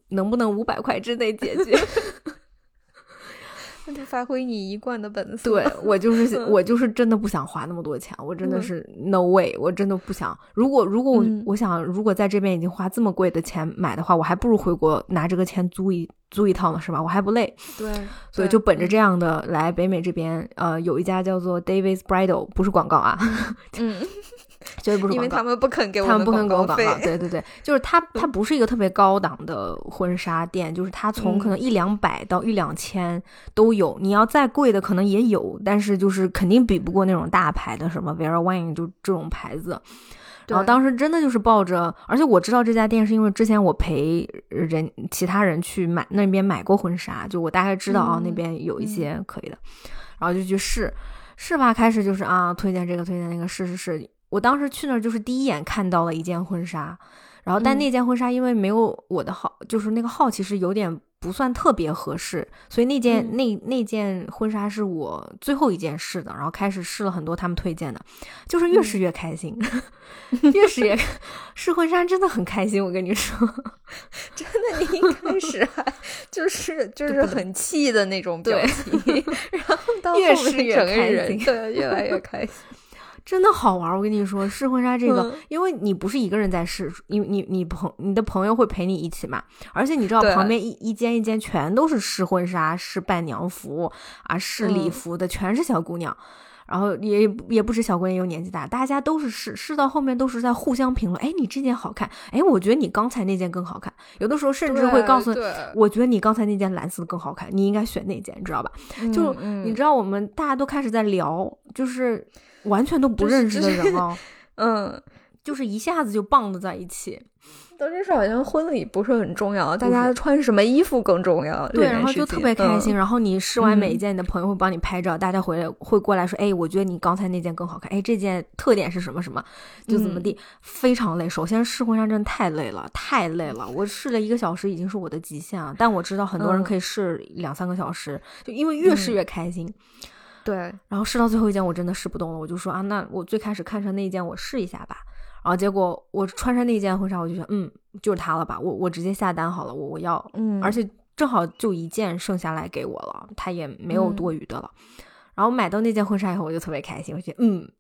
能不能五百块之内解决。那 [laughs] 就发挥你一贯的本色。对我就是 [laughs] 我就是真的不想花那么多钱，我真的是 no way，我真的不想。如果如果我我想如果在这边已经花这么贵的钱买的话，我还不如回国拿这个钱租一租一套呢，是吧？我还不累。对，所以就本着这样的来北美这边，呃，有一家叫做 Davis Bridal，不是广告啊。嗯。[laughs] 绝对不是因为他们不肯给我们，他们不肯给我广告。对对对，就是它，它不是一个特别高档的婚纱店，就是它从可能一两百到一两千都有。你要再贵的可能也有，但是就是肯定比不过那种大牌的，什么 Vera Wang 就这种牌子。然后当时真的就是抱着，而且我知道这家店是因为之前我陪人其他人去买那边买过婚纱，就我大概知道啊那边有一些可以的，然后就去试试吧。开始就是啊推荐这个推荐那个试试试。我当时去那儿就是第一眼看到了一件婚纱，然后但那件婚纱因为没有我的号，就是那个号其实有点不算特别合适，所以那件那那件婚纱是我最后一件试的，然后开始试了很多他们推荐的，就是越试越开心，[laughs] 越试越试婚纱真的很开心，我跟你说，[laughs] 真的，你一开始 [laughs] 还就是就是很气的那种表情，然后到越试越开心，对，越来越开心。真的好玩，我跟你说，试婚纱这个，因为你不是一个人在试，因为你你朋你的朋友会陪你一起嘛，而且你知道旁边一一间一间全都是试婚纱、试伴娘服啊、试礼服的，全是小姑娘，然后也也不止小姑娘，也有年纪大，大家都是试试到后面都是在互相评论，哎，你这件好看，哎，我觉得你刚才那件更好看，有的时候甚至会告诉，我觉得你刚才那件蓝色的更好看，你应该选那件，你知道吧？就你知道我们大家都开始在聊，就是。完全都不认识的人啊，[laughs] 嗯，就是一下子就棒的在一起。当这事好像婚礼不是很重要，大家穿什么衣服更重要。对，然后就特别开心。然后你试完每一件，你的朋友会帮你拍照，大家回来会过来说：“哎，我觉得你刚才那件更好看。哎，这件特点是什么什么？就怎么地，非常累。首先试婚纱真的太累了，太累了。我试了一个小时已经是我的极限了，但我知道很多人可以试两三个小时，就因为越试越开心。对，然后试到最后一件，我真的试不动了，我就说啊，那我最开始看上那一件，我试一下吧。然后结果我穿上那件婚纱，我就觉得，嗯，就是它了吧，我我直接下单好了，我我要，嗯，而且正好就一件剩下来给我了，它也没有多余的了。然后买到那件婚纱以后，我就特别开心，我觉得，嗯，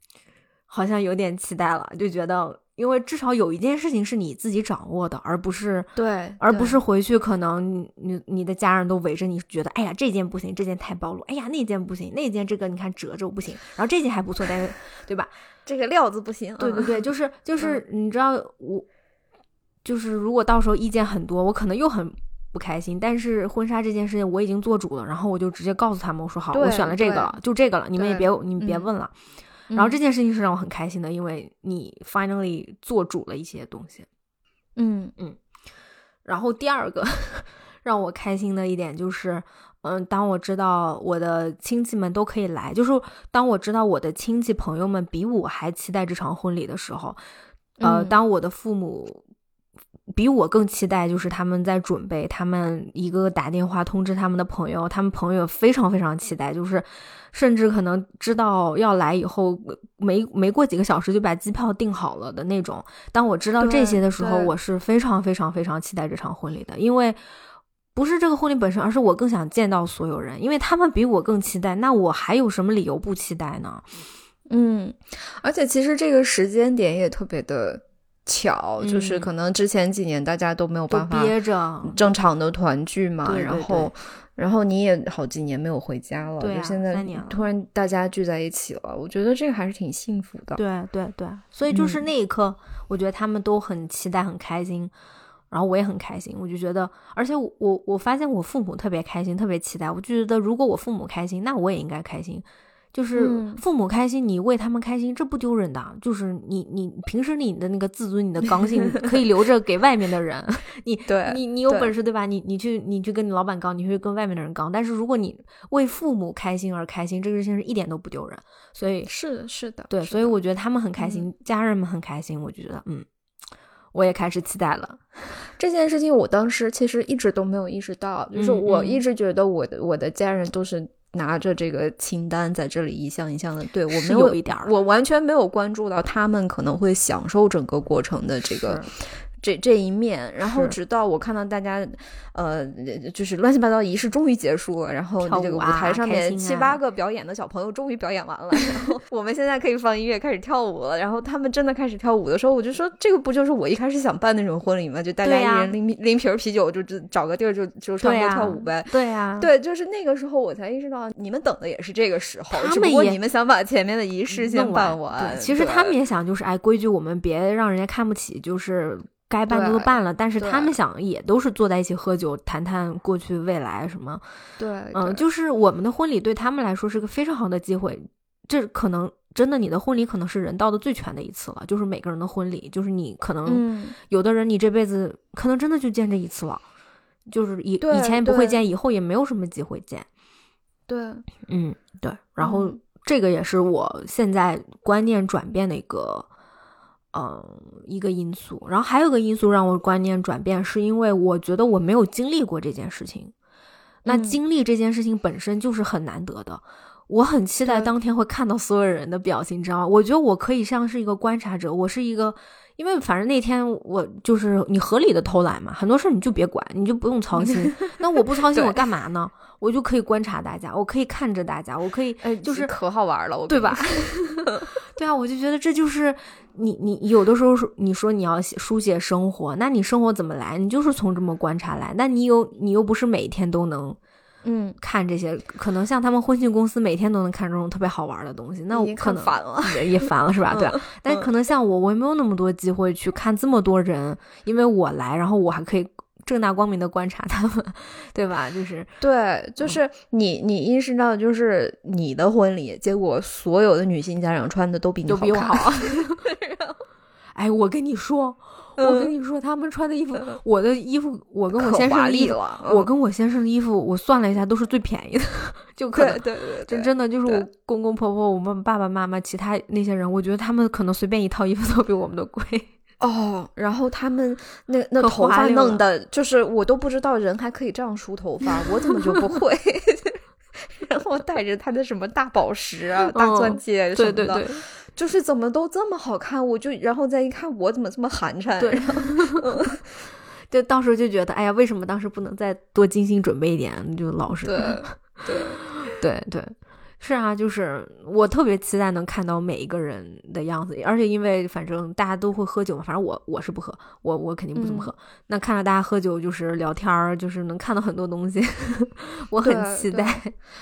好像有点期待了，就觉得。因为至少有一件事情是你自己掌握的，而不是对，而不是回去可能你你的家人都围着你，觉得哎呀这件不行，这件太暴露，哎呀那件不行，那件这个你看褶皱不行，然后这件还不错，但是对吧？[laughs] 这个料子不行。对对对，就是就 [laughs] 是你知道我，就是如果到时候意见很多，我可能又很不开心。但是婚纱这件事情我已经做主了，然后我就直接告诉他们，我说好，我选了这个了，就这个了，你们也别你们别问了。然后这件事情是让我很开心的，因为你 finally 做主了一些东西。嗯嗯。然后第二个 [laughs] 让我开心的一点就是，嗯，当我知道我的亲戚们都可以来，就是当我知道我的亲戚朋友们比我还期待这场婚礼的时候，呃，当我的父母比我更期待，就是他们在准备，他们一个个打电话通知他们的朋友，他们朋友非常非常期待，就是。甚至可能知道要来以后，没没过几个小时就把机票订好了的那种。当我知道这些的时候，我是非常非常非常期待这场婚礼的，因为不是这个婚礼本身，而是我更想见到所有人，因为他们比我更期待。那我还有什么理由不期待呢？嗯，而且其实这个时间点也特别的巧，就是可能之前几年大家都没有办法憋着正常的团聚嘛，然后。然后你也好几年没有回家了，对啊，现在突然大家聚在一起了，我觉得这个还是挺幸福的。对对对，所以就是那一刻，我觉得他们都很期待、很开心，然后我也很开心。我就觉得，而且我我发现我父母特别开心、特别期待。我就觉得，如果我父母开心，那我也应该开心。就是父母开心，你为他们开心，这不丢人的。就是你，你平时你的那个自尊、你的刚性 [laughs] 可以留着给外面的人。你，对，你，你有本事对吧？你，你去，你去跟你老板刚，你去跟外面的人刚。但是如果你为父母开心而开心，这个事情是一点都不丢人。所以是是的，对，所以我觉得他们很开心，家人们很开心，我就觉得嗯，我也开始期待了。[laughs] 这件事情我当时其实一直都没有意识到，就是我一直觉得我的我的家人都是。拿着这个清单在这里一项一项的，对我是没有一点儿我完全没有关注到他们可能会享受整个过程的这个是这这一面，然后直到我看到大家，呃，就是乱七八糟仪式终于结束了，然后这个舞台上面七八个表演的小朋友终于表演完了，然后我们现在可以放音乐开始跳舞了，然后他们真的开始跳舞的时候，我就说这个不就是我一开始想办那种婚礼吗？就大家一人拎拎瓶啤酒，就就找个地儿就就唱歌跳舞呗。对呀、对，就是那个时候我才意识到，你们等的也是这个时候，只不过你们想把前面的仪式先弄办对，其实他们也想，就是哎，规矩我们别让人家看不起，就是该办的都办了。但是他们想，也都是坐在一起喝酒，谈谈过去未来什么。对，嗯，对就是我们的婚礼对他们来说是个非常好的机会。这可能真的，你的婚礼可能是人道的最全的一次了。就是每个人的婚礼，就是你可能嗯，有的人你这辈子可能真的就见这一次了，就是以以前也不会见，以后也没有什么机会见。对，嗯，对。然后嗯这个也是我现在观念转变的一个，嗯、一个因素。然后还有个因素让我观念转变，是因为我觉得我没有经历过这件事情。那嗯经历这件事情本身就是很难得的。我很期待当天会看到所有人的表情，你知道吗？我觉得我可以像是一个观察者，我是一个，因为反正那天我就是你合理的偷懒嘛，很多事儿你就别管，你就不用操心。[laughs] 那我不操心，我干嘛呢？我就可以观察大家，我可以看着大家，我可以哎，就是可好玩了，我对吧？[laughs] 对啊，我就觉得这就是你你有的时候说你说你要写书写生活，那你生活怎么来？你就是从这么观察来。那你有你又不是每天都能嗯，看这些，可能像他们婚庆公司每天都能看这种特别好玩的东西，那我可能烦了。也也烦了是吧？对啊，但可能像我，我也没有那么多机会去看这么多人，因为我来，然后我还可以正大光明的观察他们，对吧？[laughs] 就是对，就是你，你意识到，就是你的婚礼，结果所有的女性家长穿的都比你都比我看。好。[laughs] [laughs] 哎，我跟你说，我跟你说，他们穿的衣服，我的衣服，我跟我先生的衣我跟我先生的衣服，我算了一下，都是最便宜的，[laughs] 就可能对对对真，真的就是我公公婆婆、我们爸爸妈妈、其他那些人，我觉得他们可能随便一套衣服都比我们的贵。[laughs] 哦，然后他们那那头发弄的，就是我都不知道人还可以这样梳头发，我怎么就不会？[laughs] 然后带着他的什么大宝石啊、大钻嗯戒什么的，对对对就是怎么都这么好看，我就然后再一看，我怎么这么寒碜？[laughs] 对，就当时候就觉得，哎呀，为什么当时不能再多精心准备一点？就老实对对对对，[laughs] 是啊，就是我特别期待能看到每一个人的样子，而且因为反正大家都会喝酒嘛，反正我我是不喝，我我肯定不怎么嗯喝。那看到大家喝酒，就是聊天儿，就是能看到很多东西，[laughs] 我很期待，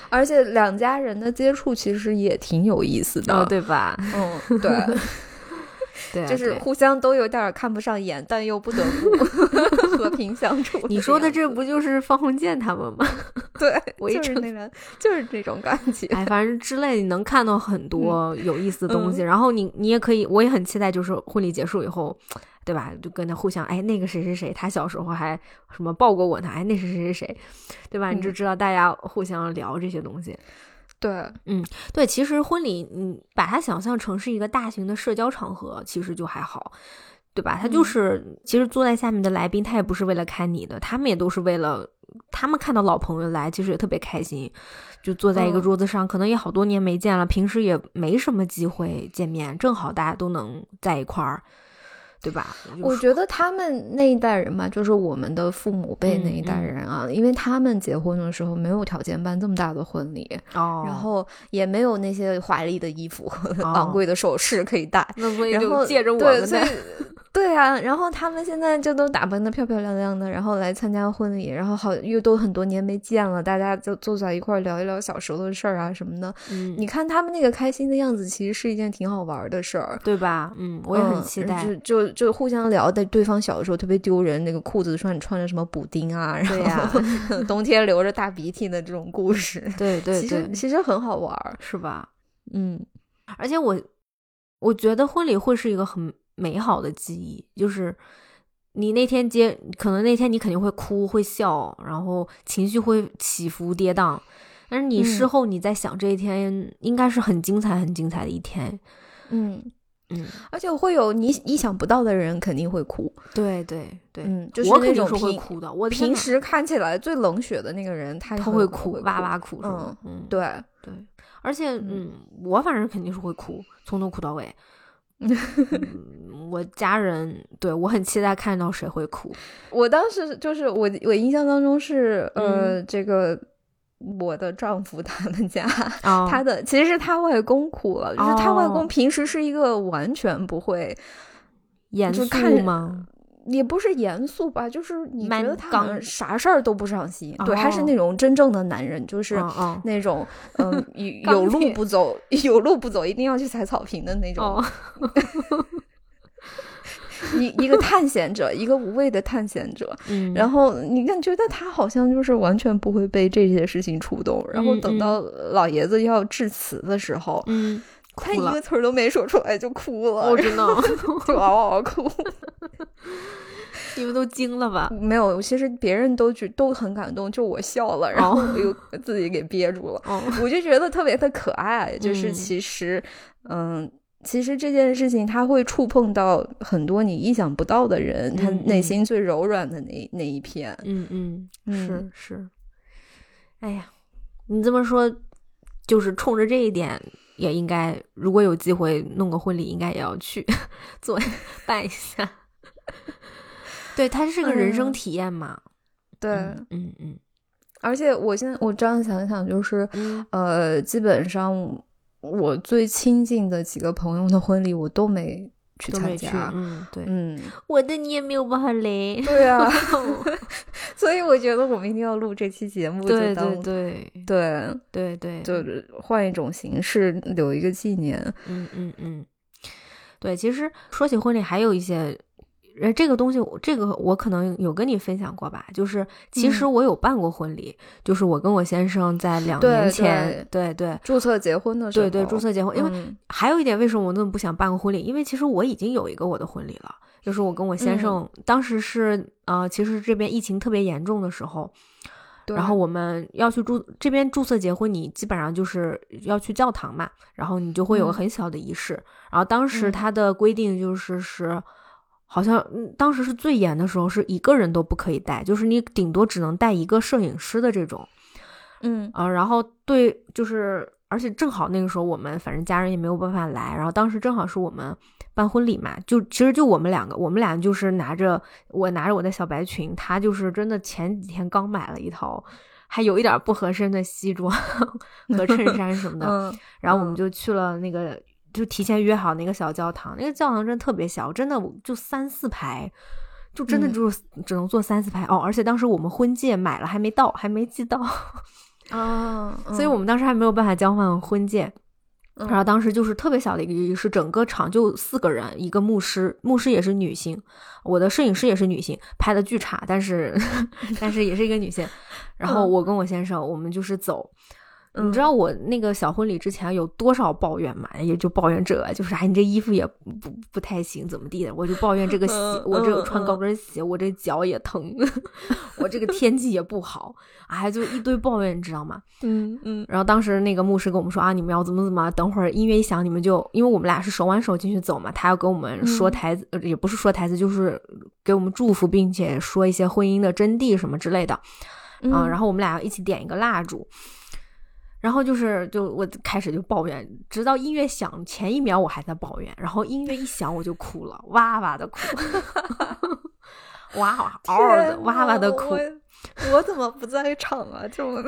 而且两家人的接触其实也挺有意思的，哦，对吧？嗯，[laughs] 对，[laughs] 对啊，就是互相都有点看不上眼，但又不得不 [laughs] 和平相处。你说的这不就是方鸿渐他们吗？[laughs] 对，围城就是那个，就是这种感觉。哎，反正之类，你能看到很多有意思的东嗯西。然后你你也可以，我也很期待，就是婚礼结束以后，对吧？就跟他互相，哎，那个谁谁谁，他小时候还什么抱过我呢？哎，那是谁谁谁，对吧？你就嗯知道大家互相聊这些东西。对，嗯对，其实婚礼，你把它想象成是一个大型的社交场合，其实就还好，对吧？他就嗯。是，其实坐在下面的来宾，他也不是为了看你的，他们也都是为了，他们看到老朋友来，其实也特别开心，就坐在一个嗯。桌子上，可能也好多年没见了，平时也没什么机会见面，正好大家都能在一块儿，对吧？我觉得他们那一代人嘛，就是我们的父母辈那一代嗯嗯人啊，因为他们结婚的时候没有条件办这么大的婚礼，哦，然后也没有那些华丽的衣服、哦昂贵的首饰可以戴，[laughs] 那所以就借着我的，对啊，然后他们现在就都打扮的漂漂亮亮的，然后来参加婚礼，然后好又都很多年没见了，大家就坐在一块儿聊一聊小时候的事儿啊什么的。嗯，你看他们那个开心的样子，其实是一件挺好玩的事儿。对吧？嗯，我也很嗯期待。就就就互相聊的，对方小的时候特别丢人，那个裤子上穿着什么补丁啊，然后 [laughs] 冬天流着大鼻涕的这种故事，[laughs] 对对其实对，其实很好玩儿。是吧？嗯而且我我觉得婚礼会是一个很美好的记忆，就是你那天接，可能那天你肯定会哭会笑，然后情绪会起伏跌宕，但是你事嗯后你在想这一天，应该是很精彩很精彩的一天。嗯，嗯，而且会有你意想不到的人肯定会哭，对对对，嗯，就是我肯定那种平是会哭的。我天平时看起来最冷血的那个人，他他会哭，哇哇哭，嗯？嗯，对，对，而且嗯，我反正肯定是会哭，从头哭到尾。[laughs] 嗯，我家人对我很期待看到谁会哭。我当时就是我我印象当中是嗯呃这个。我的丈夫他们家，啊他的其实是他外公哭了，就是他外哦。公平时是一个完全不会，严肃吗？也不是严肃吧，就是你觉得他啥事儿都不上心，对，他是哦。那种真正的男人，就是那种嗯 [laughs] 有路不走，[laughs] 有路不走，一定要去踩草坪的那种，哦，[laughs] 一一个探险者，一个无畏的探险者。嗯，然后你看，觉得他好像就是完全不会被这些事情触动。然后等到老爷子要致辞的时候，嗯，他一个词儿都没说出来就哭了，我真的，[laughs] 就嗷嗷嗷哭。[laughs] 你们都惊了吧？没有，其实别人都觉都很感动，就我笑了，然后我又自己给憋住了。哦，我就觉得特别的可爱，就是嗯其实，嗯。其实这件事情，它会触碰到很多你意想不到的人，他内心最柔软的那那一片。嗯嗯，嗯是是。哎呀，你这么说，就是冲着这一点，也应该，如果有机会弄个婚礼，应该也要去 [laughs] 做办一下。[laughs] 对，它是个人生嗯体验嘛。对，嗯嗯嗯而且我现在我这样想想，就是嗯呃，基本上我最亲近的几个朋友的婚礼，我都没去。参加。嗯，对，嗯，我的你也没有办法来。对啊，[laughs] 所以我觉得我们一定要录这期节目，对对对对对对，就是换一种形式留一个纪念。嗯嗯嗯，对，其实说起婚礼，还有一些，呃，这个东西，这个我可能有跟你分享过吧，就是其实我有办过婚礼，就是我跟我先生在两年前，对对注册结婚的时候，对对注册结婚，因为嗯。还有一点，为什么我那么不想办个婚礼？因为其实我已经有一个我的婚礼了，就是我跟我先生、当时是呃，其实这边疫情特别严重的时候，然后我们要去注这边注册结婚，你基本上就是要去教堂嘛，然后你就会有个嗯。很小的仪式。然后当时嗯。他的规定就是是，好像嗯当时是最严的时候，是一个人都不可以带，就是你顶多只能带一个摄影师的这种。嗯啊、然后对，就是而且正好那个时候我们反正家人也没有办法来，然后当时正好是我们办婚礼嘛，就其实就我们两个，我们俩就是拿着我拿着我的小白裙，他就是真的前几天刚买了一套。还有一点不合身的西装 [laughs] 和衬衫什么的，嗯，然后我们嗯就去了那个，就提前约好那个小教堂。那个教堂真的特别小，真的就三四排，就真的嗯就是只能坐三四排、哦。而且当时我们婚戒买了还没到，还没寄到，啊，[laughs] 所以我们当时还没有办法交换婚戒。嗯然后当时就是特别小的一个仪式，整个场就四个人，一个牧师，牧师也是女性，我的摄影师也是女性，拍的巨差，但是 [laughs] 但是也是一个女性。然后嗯我跟我先生，我们就是走。你嗯知道我那个小婚礼之前有多少抱怨吗？也就抱怨这个，就是哎，你这衣服也不不太行，怎么地的？我就抱怨这个鞋，嗯我这个嗯穿高跟鞋，我这脚也疼，[laughs] 我这个天气也不好，哎，就一堆抱怨，你知道吗？嗯嗯然后当时那个牧师跟我们说啊，你们要怎么怎么，等会儿音乐一响，你们就因为我们俩是手挽手进去走嘛，他要跟我们说嗯台词，呃也不是说台词，就是给我们祝福，并且说一些婚姻的真谛什么之类的。嗯啊，然后我们俩要一起点一个蜡烛，然后就是就我开始就抱怨，直到音乐响前一秒我还在抱怨，然后音乐一响我就哭了，哇哇 [laughs] 的哭，哇哇嗷嗷的哇哇的哭，我我怎么不在场啊？这么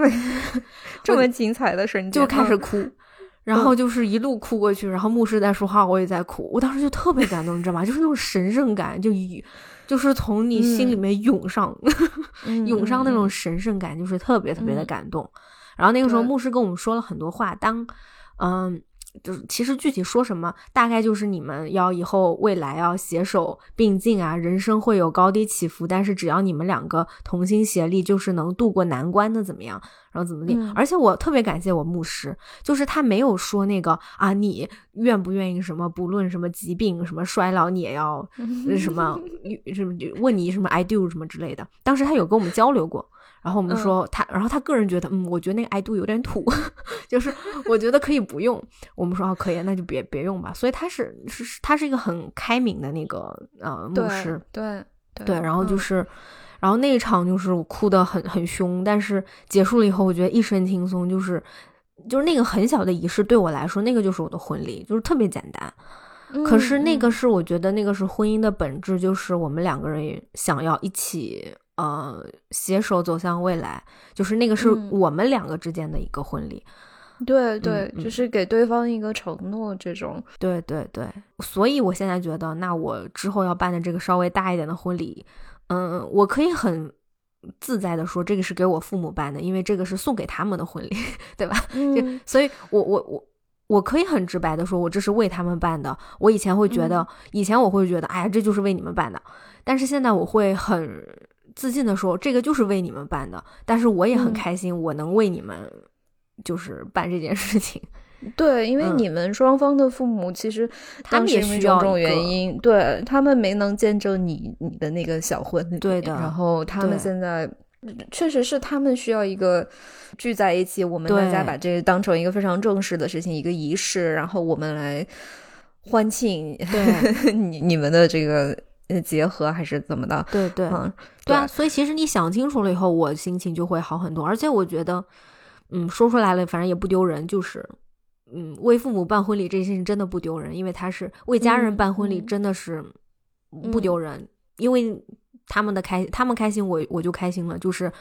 [laughs] 这么精彩的瞬间，就开始嗯哭。[laughs] 然后就是一路哭过去，然后牧师在说话，我也在哭。我当时就特别感动，你知道吗？就是那种神圣感，就一就是从你心里面涌上，嗯涌上那种嗯神圣感，就是特别特别的嗯感动。然后那个时候，牧师跟我们说了很多话，当嗯。就是其实具体说什么，大概就是你们要以后未来要携手并进啊，人生会有高低起伏，但是只要你们两个同心协力，就是能度过难关的，怎么样？然后怎么地？嗯而且我特别感谢我牧师，就是他没有说那个啊，你愿不愿意什么，不论什么疾病、什么衰老，你也要呃什么 [laughs] 什么问你什么 I do 什么之类的。当时他有跟我们交流过，然后我们说他，然后他个人觉得，嗯，我觉得那个 I do 有点土，[laughs] 就是我觉得可以不用。我们说哦，可以，那就别别用吧。所以他是是他是一个很开明的那个呃牧师，对对。然后就是，然后那一场就是我哭的很很凶，但是结束了以后，我觉得一身轻松，就是就是那个很小的仪式对我来说，那个就是我的婚礼，就是特别简单。可是那个是我觉得那个是婚姻的本质，就是我们两个人想要一起。呃，携手走向未来，就是那个是我们两个之间的一个婚礼。对对，就是给对方一个承诺，这种。对对对，所以我现在觉得，那我之后要办的这个稍微大一点的婚礼，嗯，我可以很自在的说，这个是给我父母办的，因为这个是送给他们的婚礼，[laughs] 对吧？嗯，所以我我我我可以很直白的说，我这是为他们办的。我以前会觉得，以前我会觉得，哎呀，这就是为你们办的，但是现在我会很。自信的说，这个就是为你们办的，但是我也很开心，我能为你们就是办这件事情。[laughs] 对，因为你们双方的父母其实他们也需要种种原因，对他们没能见证你你的那个小婚礼，对的。然后他们现在确实是他们需要一个聚在一起，我们大家把这个当成一个非常正式的事情，一个仪式，然后我们来欢庆对 [laughs] 你你们的这个。结合还是怎么的？对对，嗯，对啊。所以其实你想清楚了以后，我心情就会好很多。而且我觉得，嗯，说出来了，反正也不丢人。就是，嗯，为父母办婚礼这件事情真的不丢人，因为他是为家人办婚礼，真的是不丢人，因为他们的开，他们开心，我我就开心了。就是。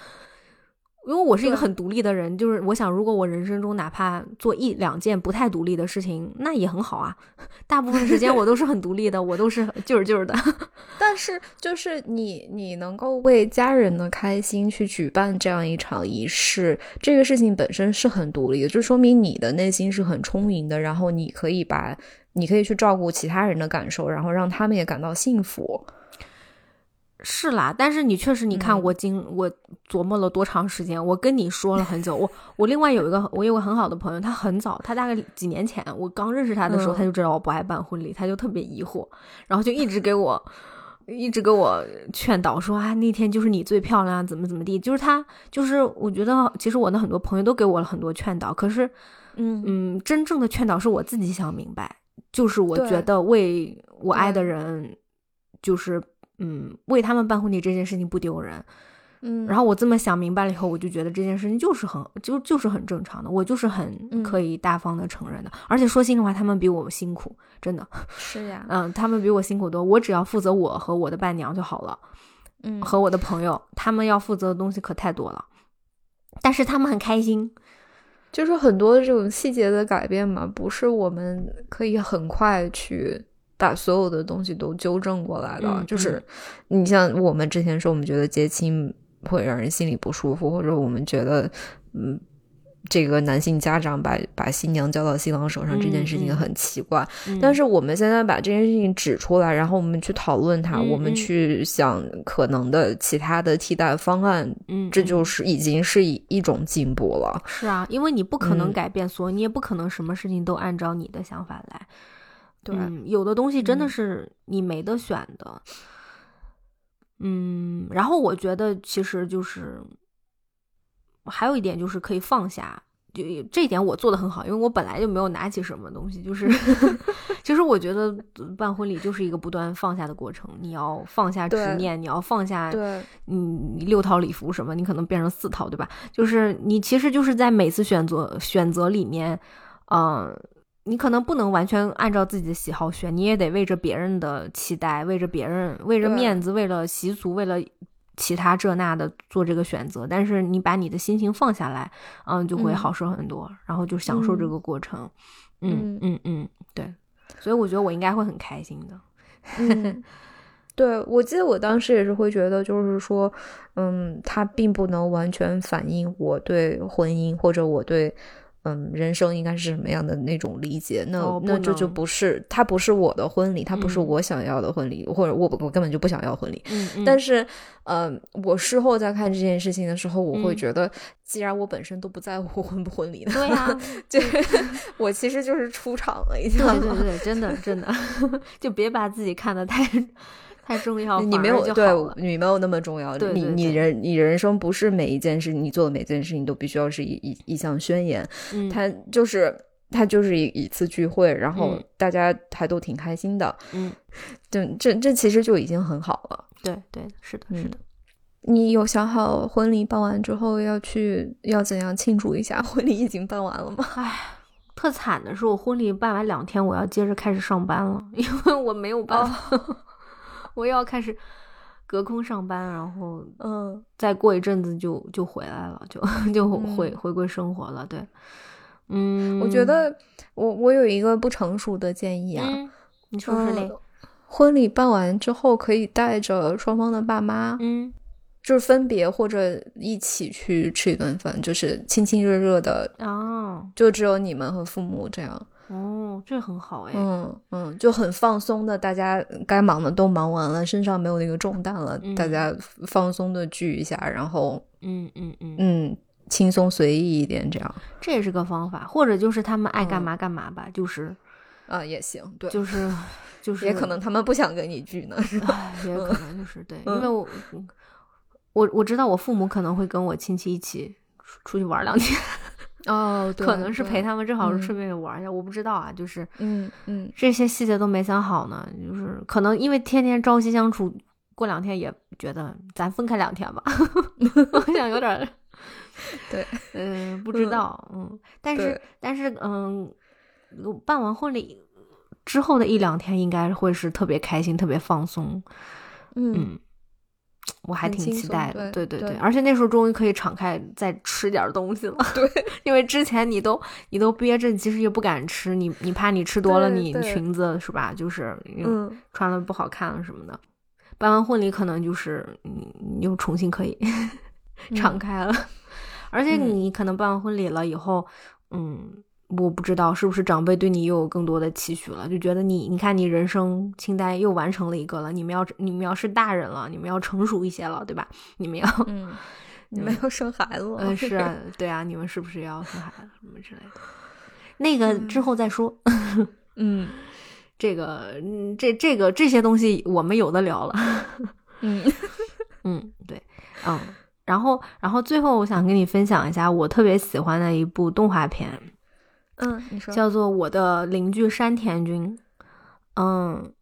因为我是一个很独立的人，就是我想，如果我人生中哪怕做一两件不太独立的事情，那也很好啊。[laughs] 大部分时间我都是很独立的，我都是就是就是的。[laughs] 但是，就是你你能够为家人的开心去举办这样一场仪式，这个事情本身是很独立的，就说明你的内心是很充盈的。然后你可以把你可以去照顾其他人的感受，然后让他们也感到幸福。是啦，但是你确实，你看我经我琢磨了多长时间，我跟你说了很久。我我另外有一个我有个很好的朋友，他很早，他大概几年前我刚认识他的时候，他就知道我不爱办婚礼，他就特别疑惑，然后就一直给我一直给我劝导说啊，那天就是你最漂亮，怎么怎么地。就是他就是我觉得其实我的很多朋友都给我了很多劝导，可是嗯嗯，真正的劝导是我自己想明白，就是我觉得为我爱的人就是。嗯，为他们办婚礼这件事情不丢人，嗯，然后我这么想明白了以后，我就觉得这件事情就是很就就是很正常的，我就是很可以大方的承认的。而且说心里话，他们比我辛苦，真的是 [laughs] 呀，嗯，他们比我辛苦多，我只要负责我和我的伴娘就好了，嗯，和我的朋友，他们要负责的东西可太多了，但是他们很开心，就是很多这种细节的改变嘛，不是我们可以很快去。把所有的东西都纠正过来的，就是你像我们之前说，我们觉得接亲会让人心里不舒服，或者我们觉得，嗯，这个男性家长把把新娘交到新郎手上这件事情很奇怪。但是我们现在把这件事情指出来，然后我们去讨论它，我们去想可能的其他的替代方案，嗯，这就是已经是一一种进步了。是啊，因为你不可能改变所有，你也不可能什么事情都按照你的想法来。对，有的东西真的是你没得选的。嗯，然后我觉得其实就是还有一点就是可以放下，就这一点我做的很好，因为我本来就没有拿起什么东西。就是 [laughs] 其实我觉得办婚礼就是一个不断放下的过程，你要放下执念，你要放下，对，嗯，六套礼服什么，你可能变成四套，对吧？就是你其实就是在每次选择选择里面，嗯。你可能不能完全按照自己的喜好选，你也得为着别人的期待，为着别人，为着面子，为了习俗，为了其他这那的做这个选择。但是你把你的心情放下来，嗯，就会好受很多，然后就享受这个过程。嗯嗯嗯，对。所以我觉得我应该会很开心的。[laughs] 嗯，对，我记得我当时也是会觉得，就是说，嗯，它并不能完全反映我对婚姻或者我对。嗯，人生应该是什么样的那种理解？那那这就不是，它不是我的婚礼，它不是我想要的婚礼，或者我我根本就不想要婚礼。嗯，但是，呃，我事后再看这件事情的时候，我会觉得，既然我本身都不在乎婚不婚礼对呀，就 [laughs] 我其实就是出场了一下。对对对，真的真的，[laughs] 就别把自己看得太太重要，你没有就对。你没有那么重要。你你人你人生不是每一件事，你做的每件事情都必须要是一一一项宣言。嗯，它就是它就是一一次聚会，然后嗯大家还都挺开心的。嗯，这这这其实就已经很好了。对对，是的，是嗯的。你有想好婚礼办完之后要去要怎样庆祝一下？[laughs] 婚礼已经办完了吗？唉，特惨的是，我婚礼办完两天，我要接着开始上班了，因为我没有办法，我又要开始隔空上班，然后嗯再过一阵子就就回来了，就就回、嗯回归生活了。对，嗯，我觉得我我有一个不成熟的建议啊，嗯，你说说嘞嗯？婚礼办完之后可以带着双方的爸妈，嗯就是分别或者一起去吃一顿饭，就是亲亲热热的，哦就只有你们和父母这样。哦，这很好哎。嗯嗯，就很放松的，大家该忙的都忙完了，身上没有那个重担了，嗯大家放松的聚一下，然后嗯嗯嗯，嗯，轻松随意一点，这样这也是个方法，或者就是他们爱干嗯嘛干嘛吧，就是啊也行，对，[laughs] 就是就是，也可能他们不想跟你聚呢，是吧？唉，也可能就是对，[laughs] 因嗯为我我我知道我父母可能会跟我亲戚一起出出去玩两天，哦，可能是陪他，们正好是嗯。顺便玩一下，我不知道啊，就是嗯嗯。这些细节都没想好呢，就是可能因为天天朝夕相处，过两天也觉得咱分开两天吧，[laughs] 我想有点儿，[laughs] 对，嗯、不 [laughs] 知道，嗯，但是但是嗯，办完婚礼之后的一两天应该会是特别开心、特别放松，嗯嗯，我还挺期待的，对对对对而且那时候终于可以敞开再吃点东西了，对，[laughs] 因为之前你都你都憋着，其实也不敢吃，你你怕你吃多了你裙子是吧？就是嗯穿了不好看了什么的。办完婚礼可能就是你你又重新可以 [laughs] 敞开了，而且嗯你可能办完婚礼了以后，嗯。我不知道是不是长辈对你又有更多的期许了，就觉得你，你看你人生清单又完成了一个了，你们要你们要是大人了，你们要成熟一些了，对吧？你们要，嗯，[laughs] 你们要生孩子了，嗯，[laughs] 是啊，对啊，你们是不是要生孩子什么之类的？那个嗯。之后再说，[laughs] 嗯。这个，嗯，这这个这些东西我们有的聊了，嗯。嗯，对，嗯，然后然后最后我想跟你分享一下我特别喜欢的一部动画片，嗯，你说，叫做《我的邻居山田君》，嗯，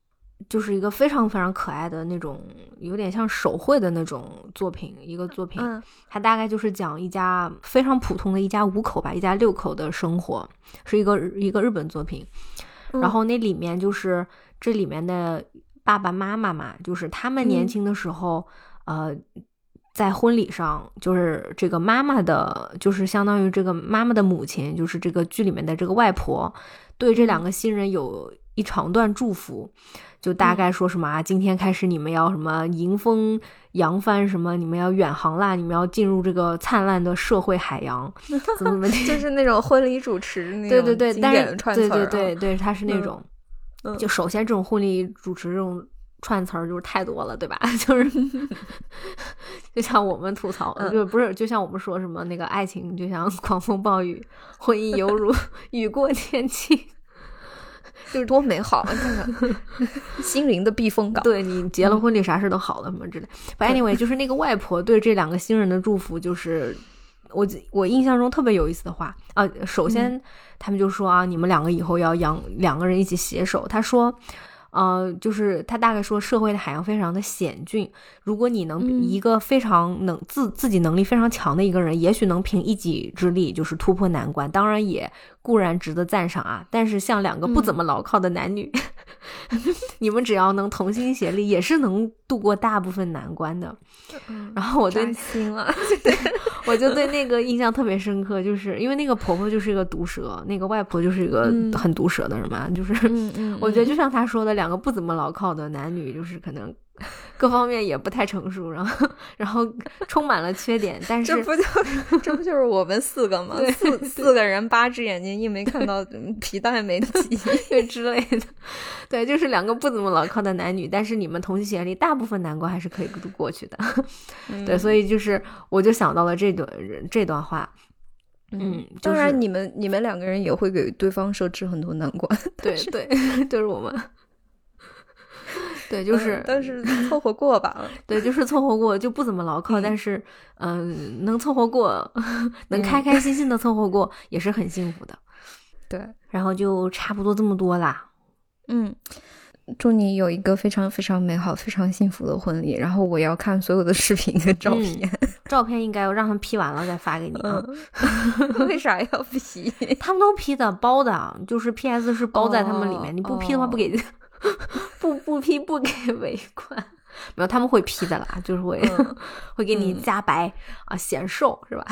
就是一个非常非常可爱的那种，有点像手绘的那种作品，一个作品。嗯它大概就是讲一家非常普通的一家五口吧，一家六口的生活，是一个一个日本作品。嗯然后那里面就是这里面的爸爸妈妈嘛，就是他们年嗯轻的时候，呃，在婚礼上，就是这个妈妈的，就是相当于这个妈妈的母亲，就是这个剧里面的这个外婆，对这两个新人有一长段祝福，就大概说什么啊，今天开始你们要什么迎风扬帆，什么你们要远航啦，你们要进入这个灿烂的社会海洋，怎么怎么地。[laughs] 就是那种婚礼主持那种对对对，但是对对对对，他是那嗯。种，嗯。就首先这种婚礼主持这种串词儿就是太多了，对吧？[laughs] 就是就像我们吐槽，嗯就不是就像我们说什么那个爱情就像狂风暴雨，婚姻犹如 [laughs] 雨过天晴。就是多美好啊！看看 [laughs] 心灵的避风港。对你结了婚礼，啥事都好了什么之类。But anyway，就是那个外婆对这两个新人的祝福，就是我我印象中特别有意思的话啊。首先，他们就说啊，你们两个以后要养两个人一起携手。他说。呃，就是他大概说，社会的海洋非常的险峻。如果你能嗯一个非常能自自己能力非常强的一个人，也许能凭一己之力就是突破难关，当然也固然值得赞赏啊。但是像两个不怎么牢靠的男女，[laughs] 你们只要能同心协力，也是能度过大部分难关的。嗯然后我对扎心了。[laughs] 我就对那个印象特别深刻，就是因为那个婆婆就是一个毒舌，那个外婆就是一个嗯很毒舌的人嘛，就是嗯嗯，我觉得就像他说的，两个不怎么牢靠的男女，就是可能各方面也不太成熟，然后然后充满了缺点，但是这不就这不就是我们四个吗？[laughs] 四四个人八只眼睛，一没看到嗯皮带没系。[laughs] 对之类的，对，就是两个不怎么牢靠的男女，但是你们同心协力，大部分难关还是可以过去的。对，所以就是我就想到了这段这段话，嗯，就是当然，你们你们两个人也会给对方设置很多难关。对对，[laughs] 就是我们。对，就是但是凑合过吧。[laughs] 对，就是凑合过，就不怎么牢靠，但是嗯，能凑合过，[laughs] 能开开心心的凑合过，也是很幸福的。对，然后就差不多这么多啦。嗯。祝你有一个非常非常美好、非常幸福的婚礼。然后我要看所有的视频和照片，[laughs] 照片应该要让他们 P 完了再发给你啊。为啥要 P？他们都 P 的包的，就是 PS 是包在他们里面。你不 P 的话，不给不不批不给尾款。没有，他们会批的啦，就是会会给你加白啊，显瘦是吧？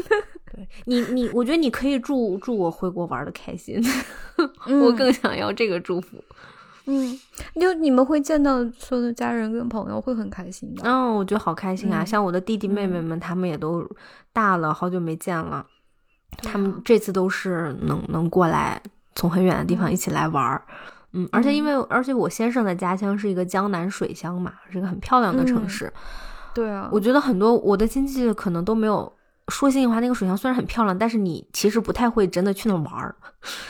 [laughs] 对你你，我觉得你可以祝祝我回国玩的开心，我更想要这个祝福。嗯，就你们会见到所有的家人跟朋友，会很开心的。嗯，我觉得好开心啊！像我的弟弟妹妹们，他们也都大了，好久没见了。他们这次都是能能过来，从很远的地方一起来玩儿。嗯，而且因为而且我先生的家乡是一个江南水乡嘛，是一个很漂亮的城市。对啊，我觉得很多我的亲戚可能都没有。说心里话，那个水乡虽然很漂亮，但是你其实不太会真的去那玩儿。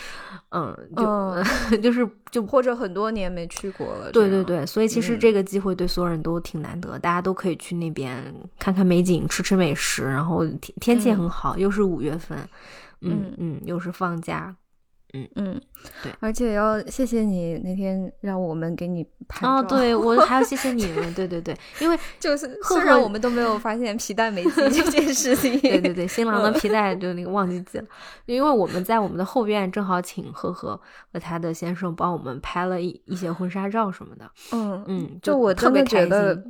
[laughs] 嗯，就 [laughs] 就是就或者很多年没去过了。对对对，所以其实这个机会对所有人都挺难得，大家都可以去那边看看美景，吃吃美食，然后天天气很好，又是五月份，嗯嗯，又是放假。嗯嗯，对，而且要谢谢你那天让我们给你拍照。哦，对我 [laughs] 还要谢谢你们，对对对，因为 [laughs] 就是虽然我们都没有发现皮带没系这件事情，[laughs] 对对对，新郎的皮带就那个忘记系了，因为我们在我们的后院正好请赫赫和他的先生帮我们拍了一一些婚纱照什么的。嗯嗯，就我特别觉得，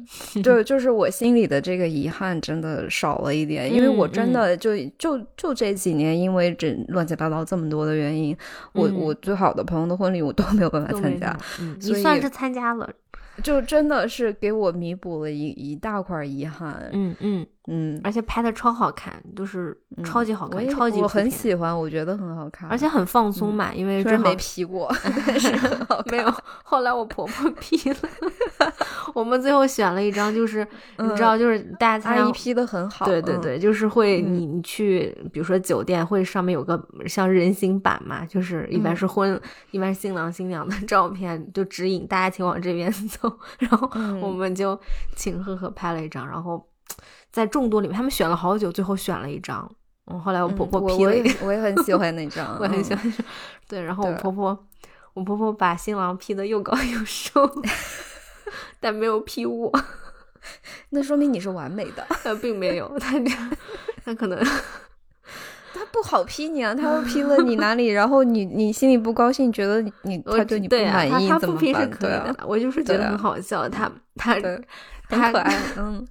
就就是我心里的这个遗憾真的少了一点，因为我真的就就就这几年因为这乱七八糟这么多的原因。我我最好的朋友的婚礼我都没有办法参加，你算是参加了，就真的是给我弥补了一一大块遗憾。嗯嗯。嗯，而且拍的超好看，就是超级好看，超级我很喜欢，我觉得很好看，而且很放松嘛，因为真没 P 过，[laughs] 但是没有。后来我婆婆 [laughs] P 了，[laughs] 我们最后选了一张，就是你知道，就是大家阿姨 P 的很好，对对对，就是会你你去，比如说酒店会上面有个像人形板嘛，就是一般是婚，一般是新郎新娘的照片，就指引大家请往这边走，然后我们就请赫赫拍了一张，然后。在众多里面，他们选了好久，最后选了一张。嗯，后来我婆婆 P 了，我也很喜欢那张，[laughs] 我很喜欢。对，然后我婆婆，我婆婆把新郎 P 的又高又瘦，[laughs] 但没有 P 我。[laughs] 那说明你是完美的。他并没有，他他可能他不好 P 你啊，他要 P 了你哪里，然后你你心里不高兴，觉得你他对你不满意，怎么办？对，我就是觉得很好笑，他他他可爱，嗯。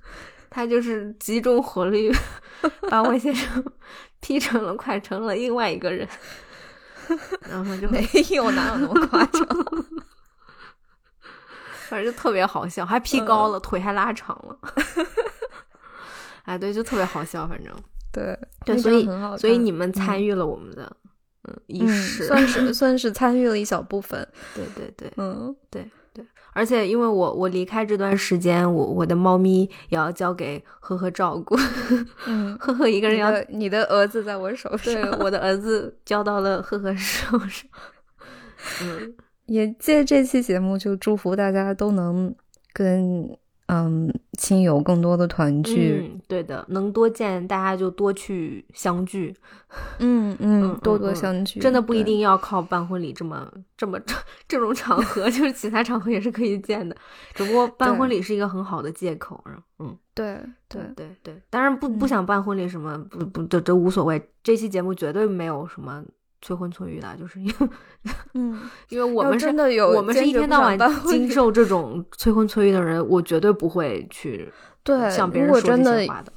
他就是集中火力把我先生劈成了，快成了另外一个人，然后就没有哪有那么夸张，反正就特别好笑，还劈高了，腿还拉长了，哎，对，就特别好笑，反正对对，所以所以你们参与了我们的嗯仪式，算是算是参与了一小部分，对对对，嗯。对。而且因为我我离开这段时间，我我的猫咪也要交给呵呵照顾，嗯，呵呵一个人要你的儿子在我手上，对，我的儿子交到了呵呵手上，嗯，也借这期节目就祝福大家都能跟。嗯，亲友更多的团聚，对的，能多见大家就多去相聚，[laughs] 嗯嗯，多多相聚，真的不一定要靠办婚礼这么这么 [laughs] 这种场合，[laughs] 就是其他场合也是可以见的，只不过办婚礼是一个很好的借口，嗯，对对对。对，当然不不想办婚礼什么不不这这无所谓，这期节目绝对没有什么。催婚催育的，就是因为，嗯，[laughs] 因为我们真的有，我们是一天到晚经受这种催婚催育的人，我绝对不会去对向别人说这些话的。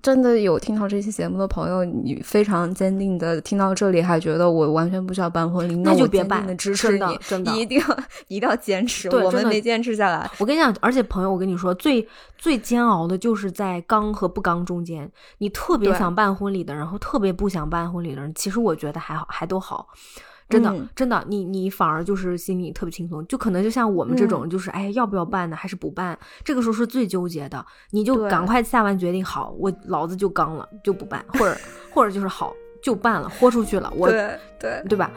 真的有听到这期节目的朋友，你非常坚定的听到这里，还觉得我完全不需要办婚礼，那就别办，支持你，真的，你一定要一定要坚持。我们没坚持下来。我跟你讲，而且朋友，我跟你说，最最煎熬的就是在刚和不刚中间，你特别想办婚礼的，然后特别不想办婚礼的人，其实我觉得还好，还都好。真的，真的，你你反而就是心里特别轻松，就可能就像我们这种，就是哎，要不要办呢，还是不办？这个时候是最纠结的，你就赶快下完决定，好，我老子就刚了，就不办，或者或者就是好，就办了，豁出去了，我对对对吧？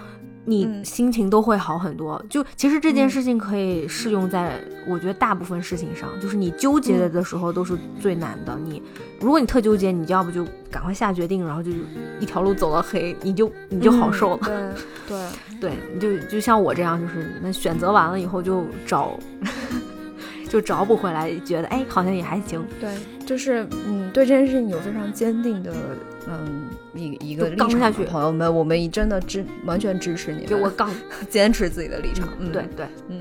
你嗯心情都会好很多。就其实这件事情可以适用在我觉得大部分事情上，就是你纠结的的时候都是最难的。你如果你特纠结，你要不就赶快下决定，然后就一条路走到黑，你就你就好受了。嗯对 [laughs] 对，对，你就就像我这样，就是那选择完了以后就找，[laughs] 就找不回来，觉得哎好像也还行。对，就是嗯，对这件事情有非常坚定的嗯一一个立场朋友们，我们真的支完全支持你们，给我杠，坚持自己的立场。嗯，对，对，嗯，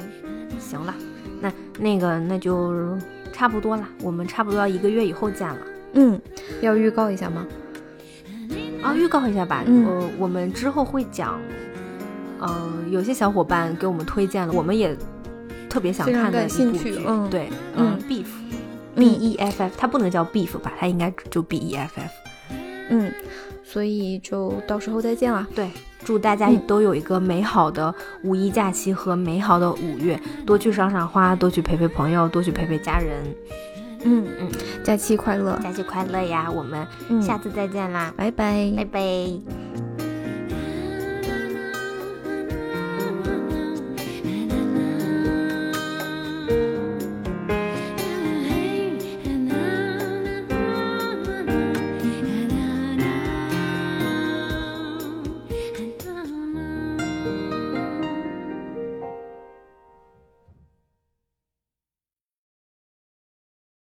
行了，那那个那就差不多了，我们差不多要一个月以后见了。嗯，要预告一下吗？啊，预告一下吧，嗯呃，我们之后会讲，嗯、有些小伙伴给我们推荐了，我们也特别想看的一部剧，嗯对，嗯嗯，Beef，B E F F，它不能叫 Beef 吧，它应该就 B E F F。嗯，所以就到时候再见啦。对，祝大家嗯都有一个美好的五一假期和美好的五月，多去赏赏花，多去陪陪朋友，多去陪陪家人。嗯嗯，假期快乐，假期快乐呀！我们嗯，下次再见啦，拜拜。拜拜。